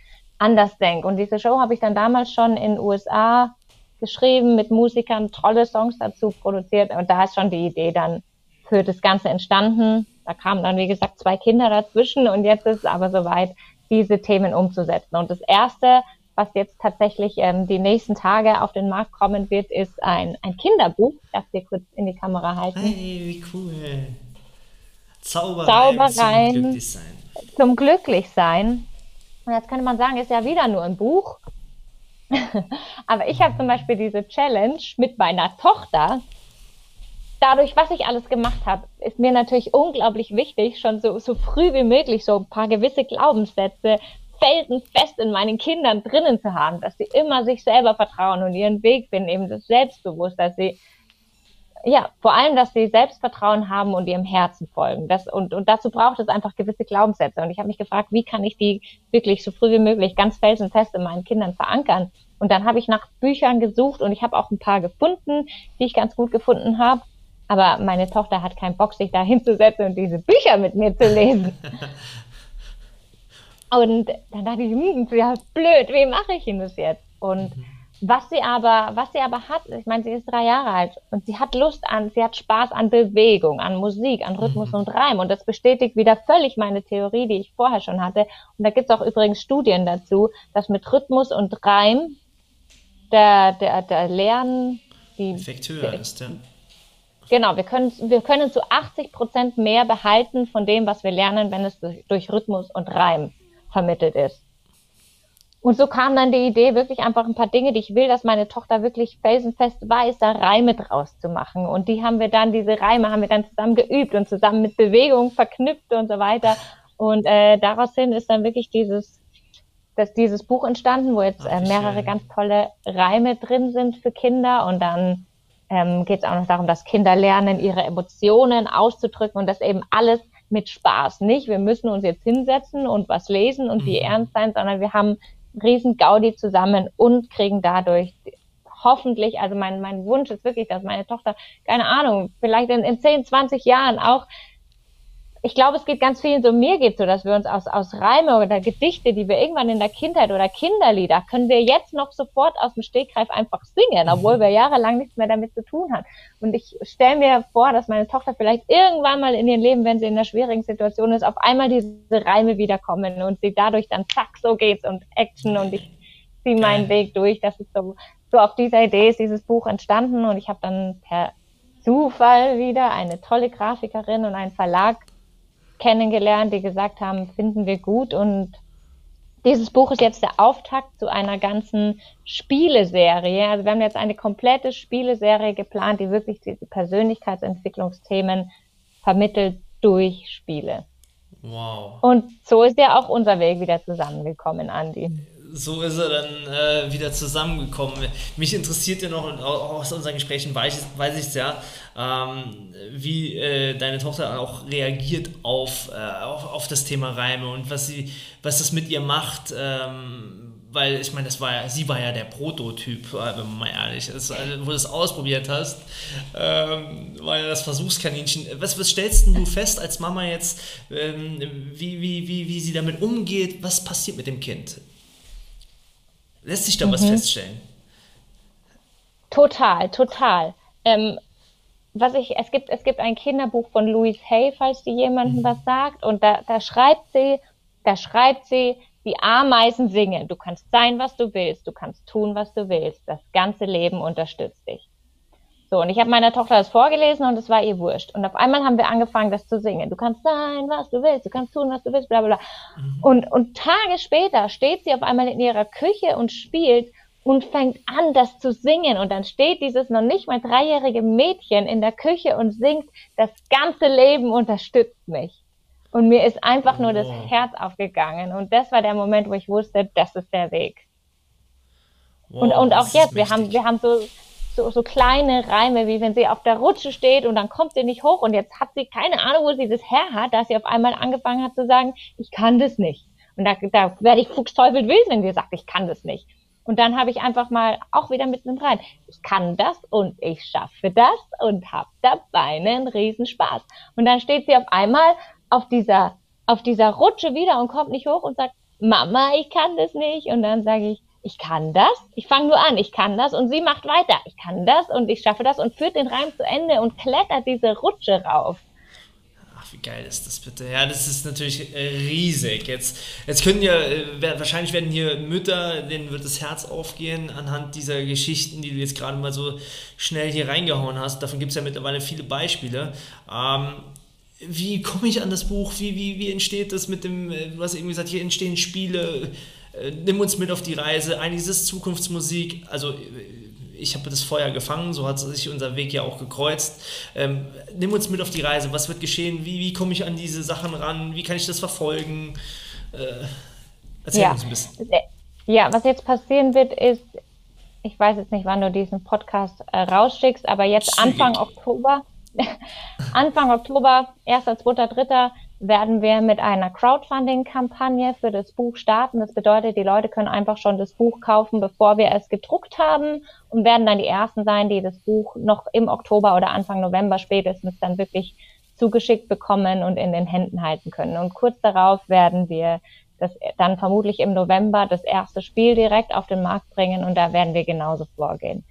anders denke. Und diese Show habe ich dann damals schon in den USA geschrieben, mit Musikern tolle Songs dazu produziert. Und da ist schon die Idee dann für das Ganze entstanden. Da kamen dann, wie gesagt, zwei Kinder dazwischen und jetzt ist es aber soweit, diese Themen umzusetzen. Und das erste, was jetzt tatsächlich ähm, die nächsten Tage auf den Markt kommen wird, ist ein, ein Kinderbuch. Darf dir kurz in die Kamera halten. Hey, wie cool. Zaubereien, Zaubereien zum Glücklichsein. Zum Glücklichsein. Und jetzt könnte man sagen, ist ja wieder nur ein Buch. Aber ich habe zum Beispiel diese Challenge mit meiner Tochter. Dadurch, was ich alles gemacht habe, ist mir natürlich unglaublich wichtig, schon so, so früh wie möglich so ein paar gewisse Glaubenssätze felsenfest in meinen Kindern drinnen zu haben, dass sie immer sich selber vertrauen und ihren Weg finden, eben das Selbstbewusst, dass sie ja, vor allem, dass sie Selbstvertrauen haben und ihrem Herzen folgen. Das, und, und dazu braucht es einfach gewisse Glaubenssätze. Und ich habe mich gefragt, wie kann ich die wirklich so früh wie möglich ganz felsenfest in meinen Kindern verankern? Und dann habe ich nach Büchern gesucht und ich habe auch ein paar gefunden, die ich ganz gut gefunden habe. Aber meine Tochter hat keinen Bock, sich da hinzusetzen und diese Bücher mit mir zu lesen. und dann dachte ich, hm, ja, blöd, wie mache ich denn das jetzt? Und mhm was sie aber, was sie aber hat, ich meine, sie ist drei Jahre alt und sie hat Lust an, sie hat Spaß an Bewegung, an Musik, an Rhythmus mhm. und Reim. Und das bestätigt wieder völlig meine Theorie, die ich vorher schon hatte. Und da gibt es auch übrigens Studien dazu, dass mit Rhythmus und Reim der, der, der Lernen die Effekt höher der, ist, ja. Genau, wir können, wir können zu 80 Prozent mehr behalten von dem, was wir lernen, wenn es durch, durch Rhythmus und Reim vermittelt ist. Und so kam dann die Idee, wirklich einfach ein paar Dinge, die ich will, dass meine Tochter wirklich felsenfest weiß, da Reime draus zu machen. Und die haben wir dann, diese Reime haben wir dann zusammen geübt und zusammen mit Bewegung verknüpft und so weiter. Und äh, daraus hin ist dann wirklich dieses, dass dieses Buch entstanden, wo jetzt äh, mehrere ganz tolle Reime drin sind für Kinder. Und dann ähm, geht es auch noch darum, dass Kinder lernen, ihre Emotionen auszudrücken und das eben alles mit Spaß. Nicht, wir müssen uns jetzt hinsetzen und was lesen und wie mhm. ernst sein, sondern wir haben riesen Gaudi zusammen und kriegen dadurch hoffentlich, also mein, mein Wunsch ist wirklich, dass meine Tochter, keine Ahnung, vielleicht in, in 10, 20 Jahren auch ich glaube, es geht ganz vielen so, mir geht so, dass wir uns aus, aus Reime oder Gedichte, die wir irgendwann in der Kindheit oder Kinderlieder, können wir jetzt noch sofort aus dem Stegreif einfach singen, mhm. obwohl wir jahrelang nichts mehr damit zu tun haben. Und ich stelle mir vor, dass meine Tochter vielleicht irgendwann mal in ihrem Leben, wenn sie in einer schwierigen Situation ist, auf einmal diese Reime wiederkommen und sie dadurch dann zack, so geht's und Action und ich ziehe meinen Weg durch. Das ist so, so auf dieser Idee ist dieses Buch entstanden und ich habe dann per Zufall wieder eine tolle Grafikerin und einen Verlag kennengelernt, die gesagt haben, finden wir gut. Und dieses Buch ist jetzt der Auftakt zu einer ganzen Spieleserie. Also wir haben jetzt eine komplette Spieleserie geplant, die wirklich diese Persönlichkeitsentwicklungsthemen vermittelt durch Spiele. Wow. Und so ist ja auch unser Weg wieder zusammengekommen, Andi so ist er dann äh, wieder zusammengekommen. Mich interessiert ja noch, und auch aus unseren Gesprächen weiß, weiß ich es ja, ähm, wie äh, deine Tochter auch reagiert auf, äh, auf, auf, das Thema Reime und was, sie, was das mit ihr macht. Ähm, weil ich meine, das war ja, sie war ja der Prototyp, äh, wenn man mal ehrlich ist, also, wo du es ausprobiert hast, ähm, war ja das Versuchskaninchen. Was, was stellst du fest als Mama jetzt, ähm, wie, wie, wie, wie sie damit umgeht? Was passiert mit dem Kind? Lässt sich da mhm. was feststellen? Total, total. Ähm, was ich, es gibt, es gibt ein Kinderbuch von Louise Hay, falls die jemandem mhm. was sagt, und da, da schreibt sie, da schreibt sie, die Ameisen singen. Du kannst sein, was du willst, du kannst tun, was du willst. Das ganze Leben unterstützt dich. So, und ich habe meiner Tochter das vorgelesen und es war ihr wurscht. Und auf einmal haben wir angefangen, das zu singen. Du kannst sein, was du willst, du kannst tun, was du willst, bla bla bla. Mhm. Und, und Tage später steht sie auf einmal in ihrer Küche und spielt und fängt an, das zu singen. Und dann steht dieses noch nicht mal dreijährige Mädchen in der Küche und singt, das ganze Leben unterstützt mich. Und mir ist einfach nur das Herz aufgegangen. Und das war der Moment, wo ich wusste, das ist der Weg. Wow, und, und auch jetzt, wir haben, wir haben so, so, so kleine Reime, wie wenn sie auf der Rutsche steht und dann kommt sie nicht hoch und jetzt hat sie keine Ahnung, wo sie das her hat, dass sie auf einmal angefangen hat zu sagen, ich kann das nicht. Und da, da werde ich fuchsteufel wild, wenn sie sagt, ich kann das nicht. Und dann habe ich einfach mal auch wieder mitten rein, ich kann das und ich schaffe das und habe dabei einen Riesenspaß. Und dann steht sie auf einmal auf dieser, auf dieser Rutsche wieder und kommt nicht hoch und sagt, Mama, ich kann das nicht. Und dann sage ich, ich kann das, ich fange nur an, ich kann das und sie macht weiter, ich kann das und ich schaffe das und führt den Reim zu Ende und klettert diese Rutsche rauf. Ach, wie geil ist das bitte? Ja, das ist natürlich äh, riesig. Jetzt, jetzt können ja, äh, wahrscheinlich werden hier Mütter, denen wird das Herz aufgehen anhand dieser Geschichten, die du jetzt gerade mal so schnell hier reingehauen hast. Davon gibt es ja mittlerweile viele Beispiele. Ähm, wie komme ich an das Buch? Wie, wie, wie entsteht das mit dem, äh, du hast eben gesagt, hier entstehen Spiele äh, nimm uns mit auf die Reise. Eigentlich ist es Zukunftsmusik. Also äh, ich habe das Feuer gefangen, so hat sich unser Weg ja auch gekreuzt. Ähm, nimm uns mit auf die Reise. Was wird geschehen? Wie, wie komme ich an diese Sachen ran? Wie kann ich das verfolgen? Äh, erzähl ja. uns ein bisschen. Äh, ja, was jetzt passieren wird, ist, ich weiß jetzt nicht, wann du diesen Podcast äh, rausschickst, aber jetzt. Anfang Oktober, Anfang Oktober, 1., 2., 3., werden wir mit einer Crowdfunding-Kampagne für das Buch starten. Das bedeutet, die Leute können einfach schon das Buch kaufen, bevor wir es gedruckt haben und werden dann die ersten sein, die das Buch noch im Oktober oder Anfang November spätestens dann wirklich zugeschickt bekommen und in den Händen halten können. Und kurz darauf werden wir das dann vermutlich im November das erste Spiel direkt auf den Markt bringen und da werden wir genauso vorgehen.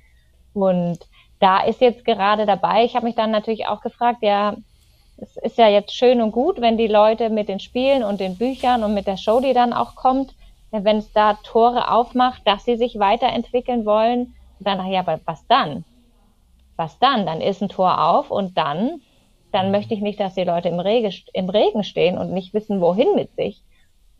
Und da ist jetzt gerade dabei, ich habe mich dann natürlich auch gefragt, ja, es ist ja jetzt schön und gut, wenn die Leute mit den Spielen und den Büchern und mit der Show, die dann auch kommt, wenn es da Tore aufmacht, dass sie sich weiterentwickeln wollen, dann, ja, aber was dann? Was dann? Dann ist ein Tor auf und dann, dann möchte ich nicht, dass die Leute im Regen, im Regen stehen und nicht wissen, wohin mit sich.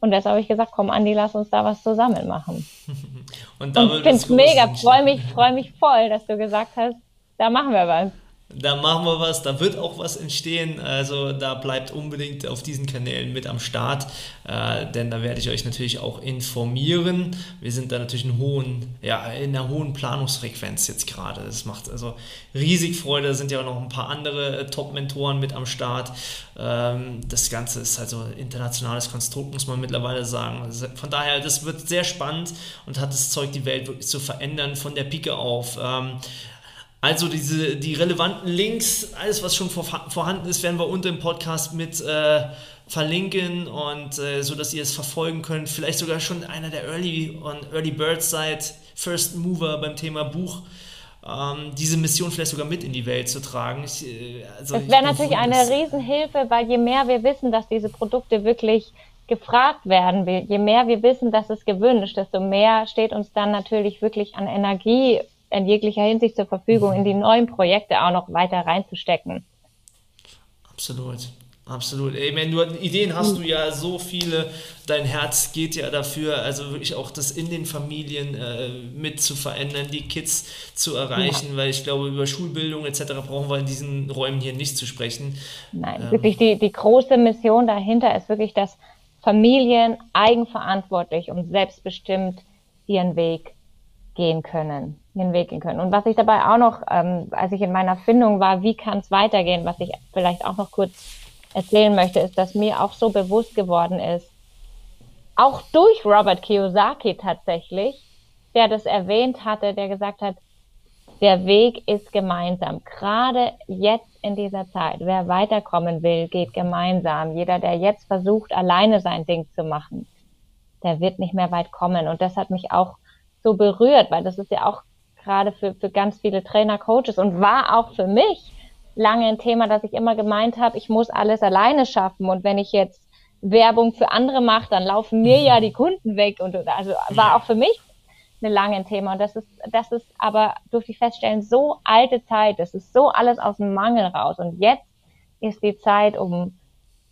Und deshalb habe ich gesagt, komm Andi, lass uns da was zusammen machen. und, und ich finde es mega, freue mich, freue mich voll, dass du gesagt hast, da machen wir was. Da machen wir was, da wird auch was entstehen. Also da bleibt unbedingt auf diesen Kanälen mit am Start, äh, denn da werde ich euch natürlich auch informieren. Wir sind da natürlich in, hohen, ja, in einer hohen Planungsfrequenz jetzt gerade. Das macht also riesig Freude. Da sind ja auch noch ein paar andere äh, Top-Mentoren mit am Start. Ähm, das Ganze ist also internationales Konstrukt, muss man mittlerweile sagen. Also von daher, das wird sehr spannend und hat das Zeug, die Welt wirklich zu verändern, von der Pike auf. Ähm, also diese, die relevanten Links, alles was schon vor, vorhanden ist, werden wir unter dem Podcast mit äh, verlinken und äh, so dass ihr es verfolgen könnt. Vielleicht sogar schon einer der Early und Early Birds seid, First Mover beim Thema Buch. Ähm, diese Mission vielleicht sogar mit in die Welt zu tragen. Ich, äh, also das wäre natürlich eine Riesenhilfe, weil je mehr wir wissen, dass diese Produkte wirklich gefragt werden, je mehr wir wissen, dass es gewünscht, desto mehr steht uns dann natürlich wirklich an Energie in jeglicher Hinsicht zur Verfügung, in die neuen Projekte auch noch weiter reinzustecken. Absolut. Absolut. Ich meine, du, Ideen hast du ja so viele, dein Herz geht ja dafür, also wirklich auch das in den Familien äh, mit zu verändern, die Kids zu erreichen, ja. weil ich glaube, über Schulbildung etc. brauchen wir in diesen Räumen hier nicht zu sprechen. Nein, ähm. wirklich die, die große Mission dahinter ist wirklich, dass Familien eigenverantwortlich und selbstbestimmt ihren Weg gehen können, ihren Weg gehen können. Und was ich dabei auch noch, ähm, als ich in meiner Findung war, wie kann es weitergehen, was ich vielleicht auch noch kurz erzählen möchte, ist, dass mir auch so bewusst geworden ist, auch durch Robert Kiyosaki tatsächlich, der das erwähnt hatte, der gesagt hat, der Weg ist gemeinsam. Gerade jetzt in dieser Zeit. Wer weiterkommen will, geht gemeinsam. Jeder, der jetzt versucht, alleine sein Ding zu machen, der wird nicht mehr weit kommen. Und das hat mich auch so berührt, weil das ist ja auch gerade für, für ganz viele Trainer, Coaches und war auch für mich lange ein Thema, dass ich immer gemeint habe, ich muss alles alleine schaffen und wenn ich jetzt Werbung für andere mache, dann laufen mir ja die Kunden weg und also war auch für mich eine lange ein Thema und das ist das ist aber durfte ich feststellen so alte Zeit, das ist so alles aus dem Mangel raus und jetzt ist die Zeit um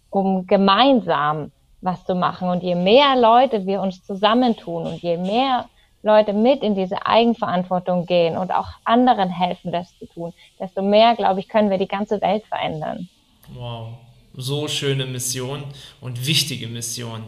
um gemeinsam was zu machen und je mehr Leute wir uns zusammentun und je mehr Leute mit in diese Eigenverantwortung gehen und auch anderen helfen, das zu tun, desto mehr, glaube ich, können wir die ganze Welt verändern. Wow, so schöne Mission und wichtige Mission.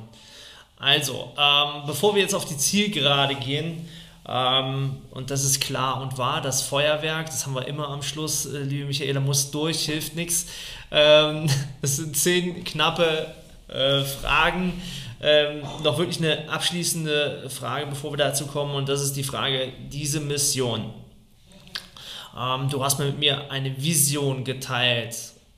Also, ähm, bevor wir jetzt auf die Zielgerade gehen, ähm, und das ist klar und wahr, das Feuerwerk, das haben wir immer am Schluss, äh, liebe Michaela, muss durch, hilft nichts. Ähm, das sind zehn knappe äh, Fragen, ähm, noch wirklich eine abschließende Frage, bevor wir dazu kommen, und das ist die Frage, diese Mission. Ähm, du hast mit mir eine Vision geteilt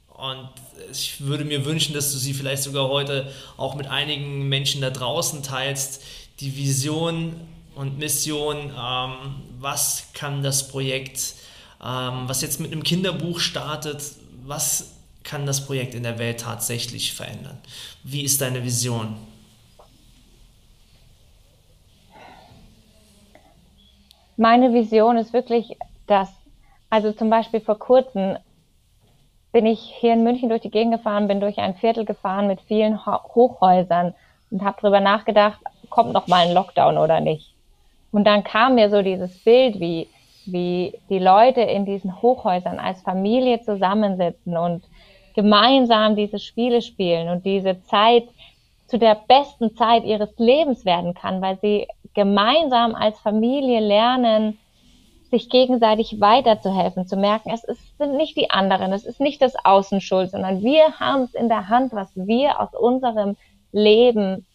und ich würde mir wünschen, dass du sie vielleicht sogar heute auch mit einigen Menschen da draußen teilst. Die Vision und Mission, ähm, was kann das Projekt, ähm, was jetzt mit einem Kinderbuch startet, was kann das Projekt in der Welt tatsächlich verändern? Wie ist deine Vision? Meine Vision ist wirklich, dass, also zum Beispiel vor kurzem bin ich hier in München durch die Gegend gefahren, bin durch ein Viertel gefahren mit vielen Hochhäusern und habe darüber nachgedacht, kommt noch mal ein Lockdown oder nicht. Und dann kam mir so dieses Bild, wie, wie die Leute in diesen Hochhäusern als Familie zusammensitzen und gemeinsam diese Spiele spielen und diese Zeit zu der besten Zeit ihres Lebens werden kann, weil sie gemeinsam als Familie lernen, sich gegenseitig weiterzuhelfen, zu merken, es ist, sind nicht die anderen, es ist nicht das Außen schuld, sondern wir haben es in der Hand, was wir aus unserem Leben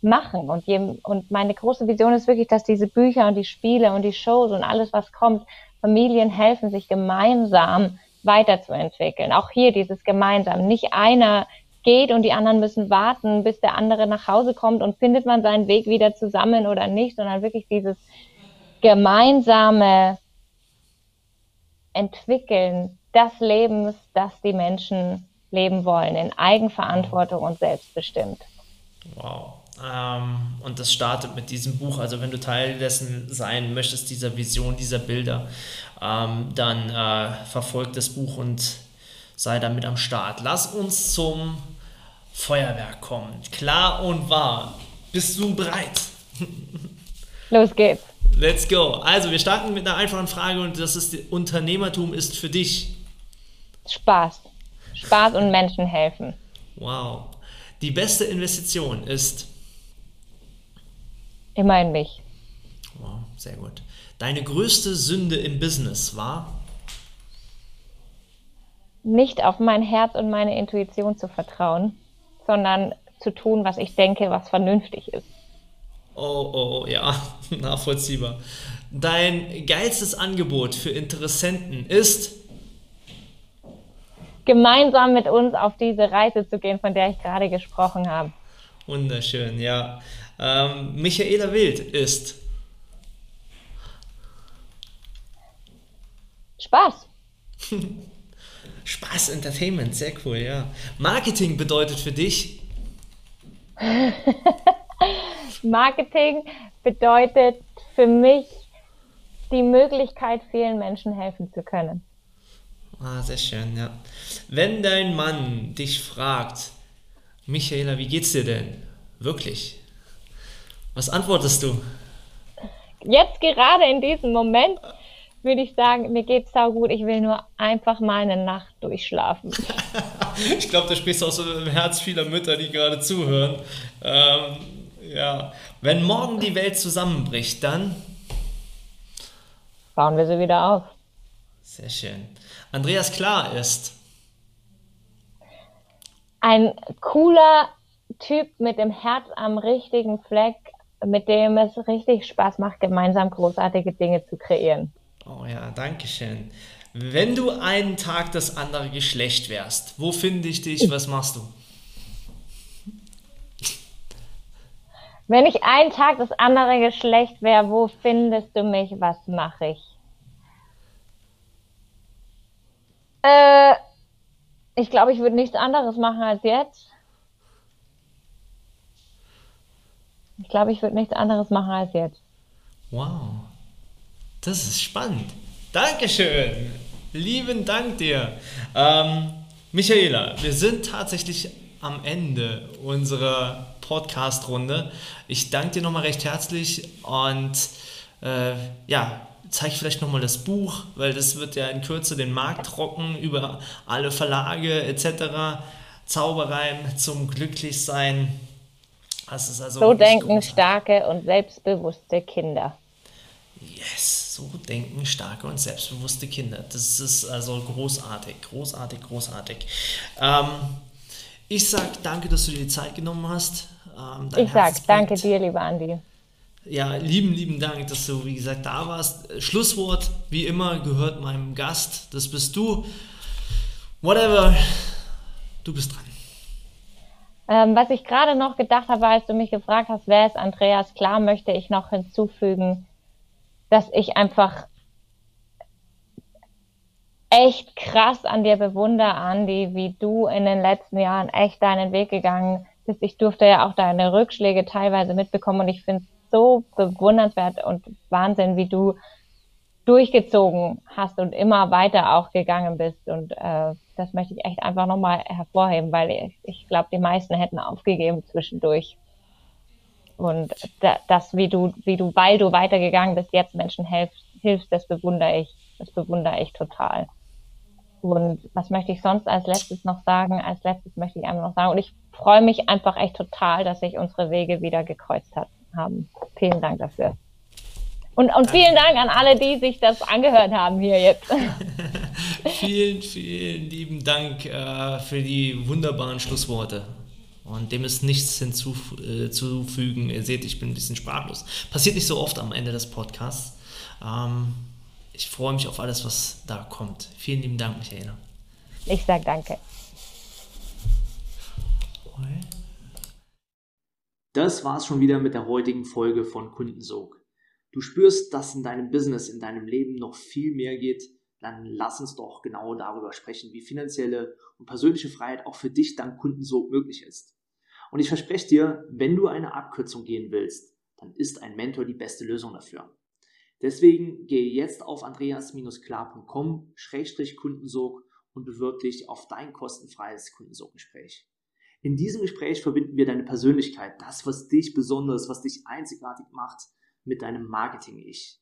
machen. Und, je, und meine große Vision ist wirklich, dass diese Bücher und die Spiele und die Shows und alles, was kommt, Familien helfen, sich gemeinsam weiterzuentwickeln. Auch hier dieses gemeinsam. Nicht einer geht und die anderen müssen warten, bis der andere nach Hause kommt und findet man seinen Weg wieder zusammen oder nicht, sondern wirklich dieses gemeinsame Entwickeln des Lebens, das die Menschen leben wollen, in Eigenverantwortung und selbstbestimmt. Wow. Ähm, und das startet mit diesem Buch. Also wenn du Teil dessen sein möchtest, dieser Vision, dieser Bilder, ähm, dann äh, verfolg das Buch und sei damit am Start. Lass uns zum Feuerwerk kommen. Klar und wahr. Bist du bereit? Los geht's. Let's go. Also, wir starten mit einer einfachen Frage und das ist, Unternehmertum ist für dich? Spaß. Spaß und Menschen helfen. Wow. Die beste Investition ist? Immer in mich. Wow, sehr gut. Deine größte Sünde im Business war? Nicht auf mein Herz und meine Intuition zu vertrauen, sondern zu tun, was ich denke, was vernünftig ist. Oh, oh, ja, nachvollziehbar. Dein geilstes Angebot für Interessenten ist? Gemeinsam mit uns auf diese Reise zu gehen, von der ich gerade gesprochen habe. Wunderschön, ja. Ähm, Michaela Wild ist? Spaß. Spaß, Entertainment, sehr cool, ja. Marketing bedeutet für dich? Marketing bedeutet für mich die Möglichkeit, vielen Menschen helfen zu können. Ah, sehr schön, ja. Wenn dein Mann dich fragt, Michaela, wie geht's dir denn? Wirklich? Was antwortest du? Jetzt gerade in diesem Moment würde ich sagen, mir geht's sau gut, ich will nur einfach mal eine Nacht durchschlafen. ich glaube, da sprichst du aus dem Herz vieler Mütter, die gerade zuhören. Ähm, ja. Wenn morgen die Welt zusammenbricht, dann bauen wir sie wieder auf. Sehr schön. Andreas Klar ist ein cooler Typ mit dem Herz am richtigen Fleck, mit dem es richtig Spaß macht, gemeinsam großartige Dinge zu kreieren. Oh ja, danke schön. Wenn du einen Tag das andere Geschlecht wärst, wo finde ich dich? Was machst du? Wenn ich einen Tag das andere Geschlecht wäre, wo findest du mich? Was mache ich? Äh, ich glaube, ich würde nichts anderes machen als jetzt. Ich glaube, ich würde nichts anderes machen als jetzt. Wow. Das ist spannend. Dankeschön. Lieben Dank dir. Ähm, Michaela, wir sind tatsächlich am Ende unserer Podcast-Runde. Ich danke dir nochmal recht herzlich und äh, ja, zeige vielleicht nochmal das Buch, weil das wird ja in Kürze den Markt trocken über alle Verlage etc. Zauberreim zum Glücklichsein. Das ist also so denken starke und selbstbewusste Kinder. Yes, so denken starke und selbstbewusste Kinder. Das ist also großartig, großartig, großartig. Ähm, ich sag danke, dass du dir die Zeit genommen hast. Ähm, ich sag danke dir, lieber Andi. Ja, lieben, lieben Dank, dass du, wie gesagt, da warst. Schlusswort, wie immer, gehört meinem Gast. Das bist du. Whatever, du bist dran. Ähm, was ich gerade noch gedacht habe, als du mich gefragt hast, wer ist Andreas, klar möchte ich noch hinzufügen, dass ich einfach echt krass an dir bewundere, Andi, wie du in den letzten Jahren echt deinen Weg gegangen bist. Ich durfte ja auch deine Rückschläge teilweise mitbekommen und ich finde es so bewundernswert und Wahnsinn, wie du durchgezogen hast und immer weiter auch gegangen bist. Und äh, das möchte ich echt einfach nochmal hervorheben, weil ich, ich glaube, die meisten hätten aufgegeben zwischendurch. Und das, wie du, wie du, weil du weitergegangen bist, jetzt Menschen hilfst, hilfst, das bewundere ich, das bewundere ich total. Und was möchte ich sonst als letztes noch sagen? Als letztes möchte ich einfach noch sagen, und ich freue mich einfach echt total, dass sich unsere Wege wieder gekreuzt hat, haben. Vielen Dank dafür. Und, und vielen Dank an alle, die sich das angehört haben hier jetzt. vielen, vielen lieben Dank äh, für die wunderbaren Schlussworte. Und dem ist nichts hinzuzufügen. Ihr seht, ich bin ein bisschen sprachlos. Passiert nicht so oft am Ende des Podcasts. Ähm, ich freue mich auf alles, was da kommt. Vielen lieben Dank, Michaela. Ich sage danke. Das war's schon wieder mit der heutigen Folge von Kundensog. Du spürst, dass in deinem Business, in deinem Leben noch viel mehr geht, dann lass uns doch genau darüber sprechen, wie finanzielle und persönliche Freiheit auch für dich dank Kundensog möglich ist. Und ich verspreche dir, wenn du eine Abkürzung gehen willst, dann ist ein Mentor die beste Lösung dafür. Deswegen gehe jetzt auf andreas-klar.com-kundensog und bewirb dich auf dein kostenfreies Kundensoggespräch. In diesem Gespräch verbinden wir deine Persönlichkeit, das, was dich besonders, was dich einzigartig macht, mit deinem Marketing-Ich,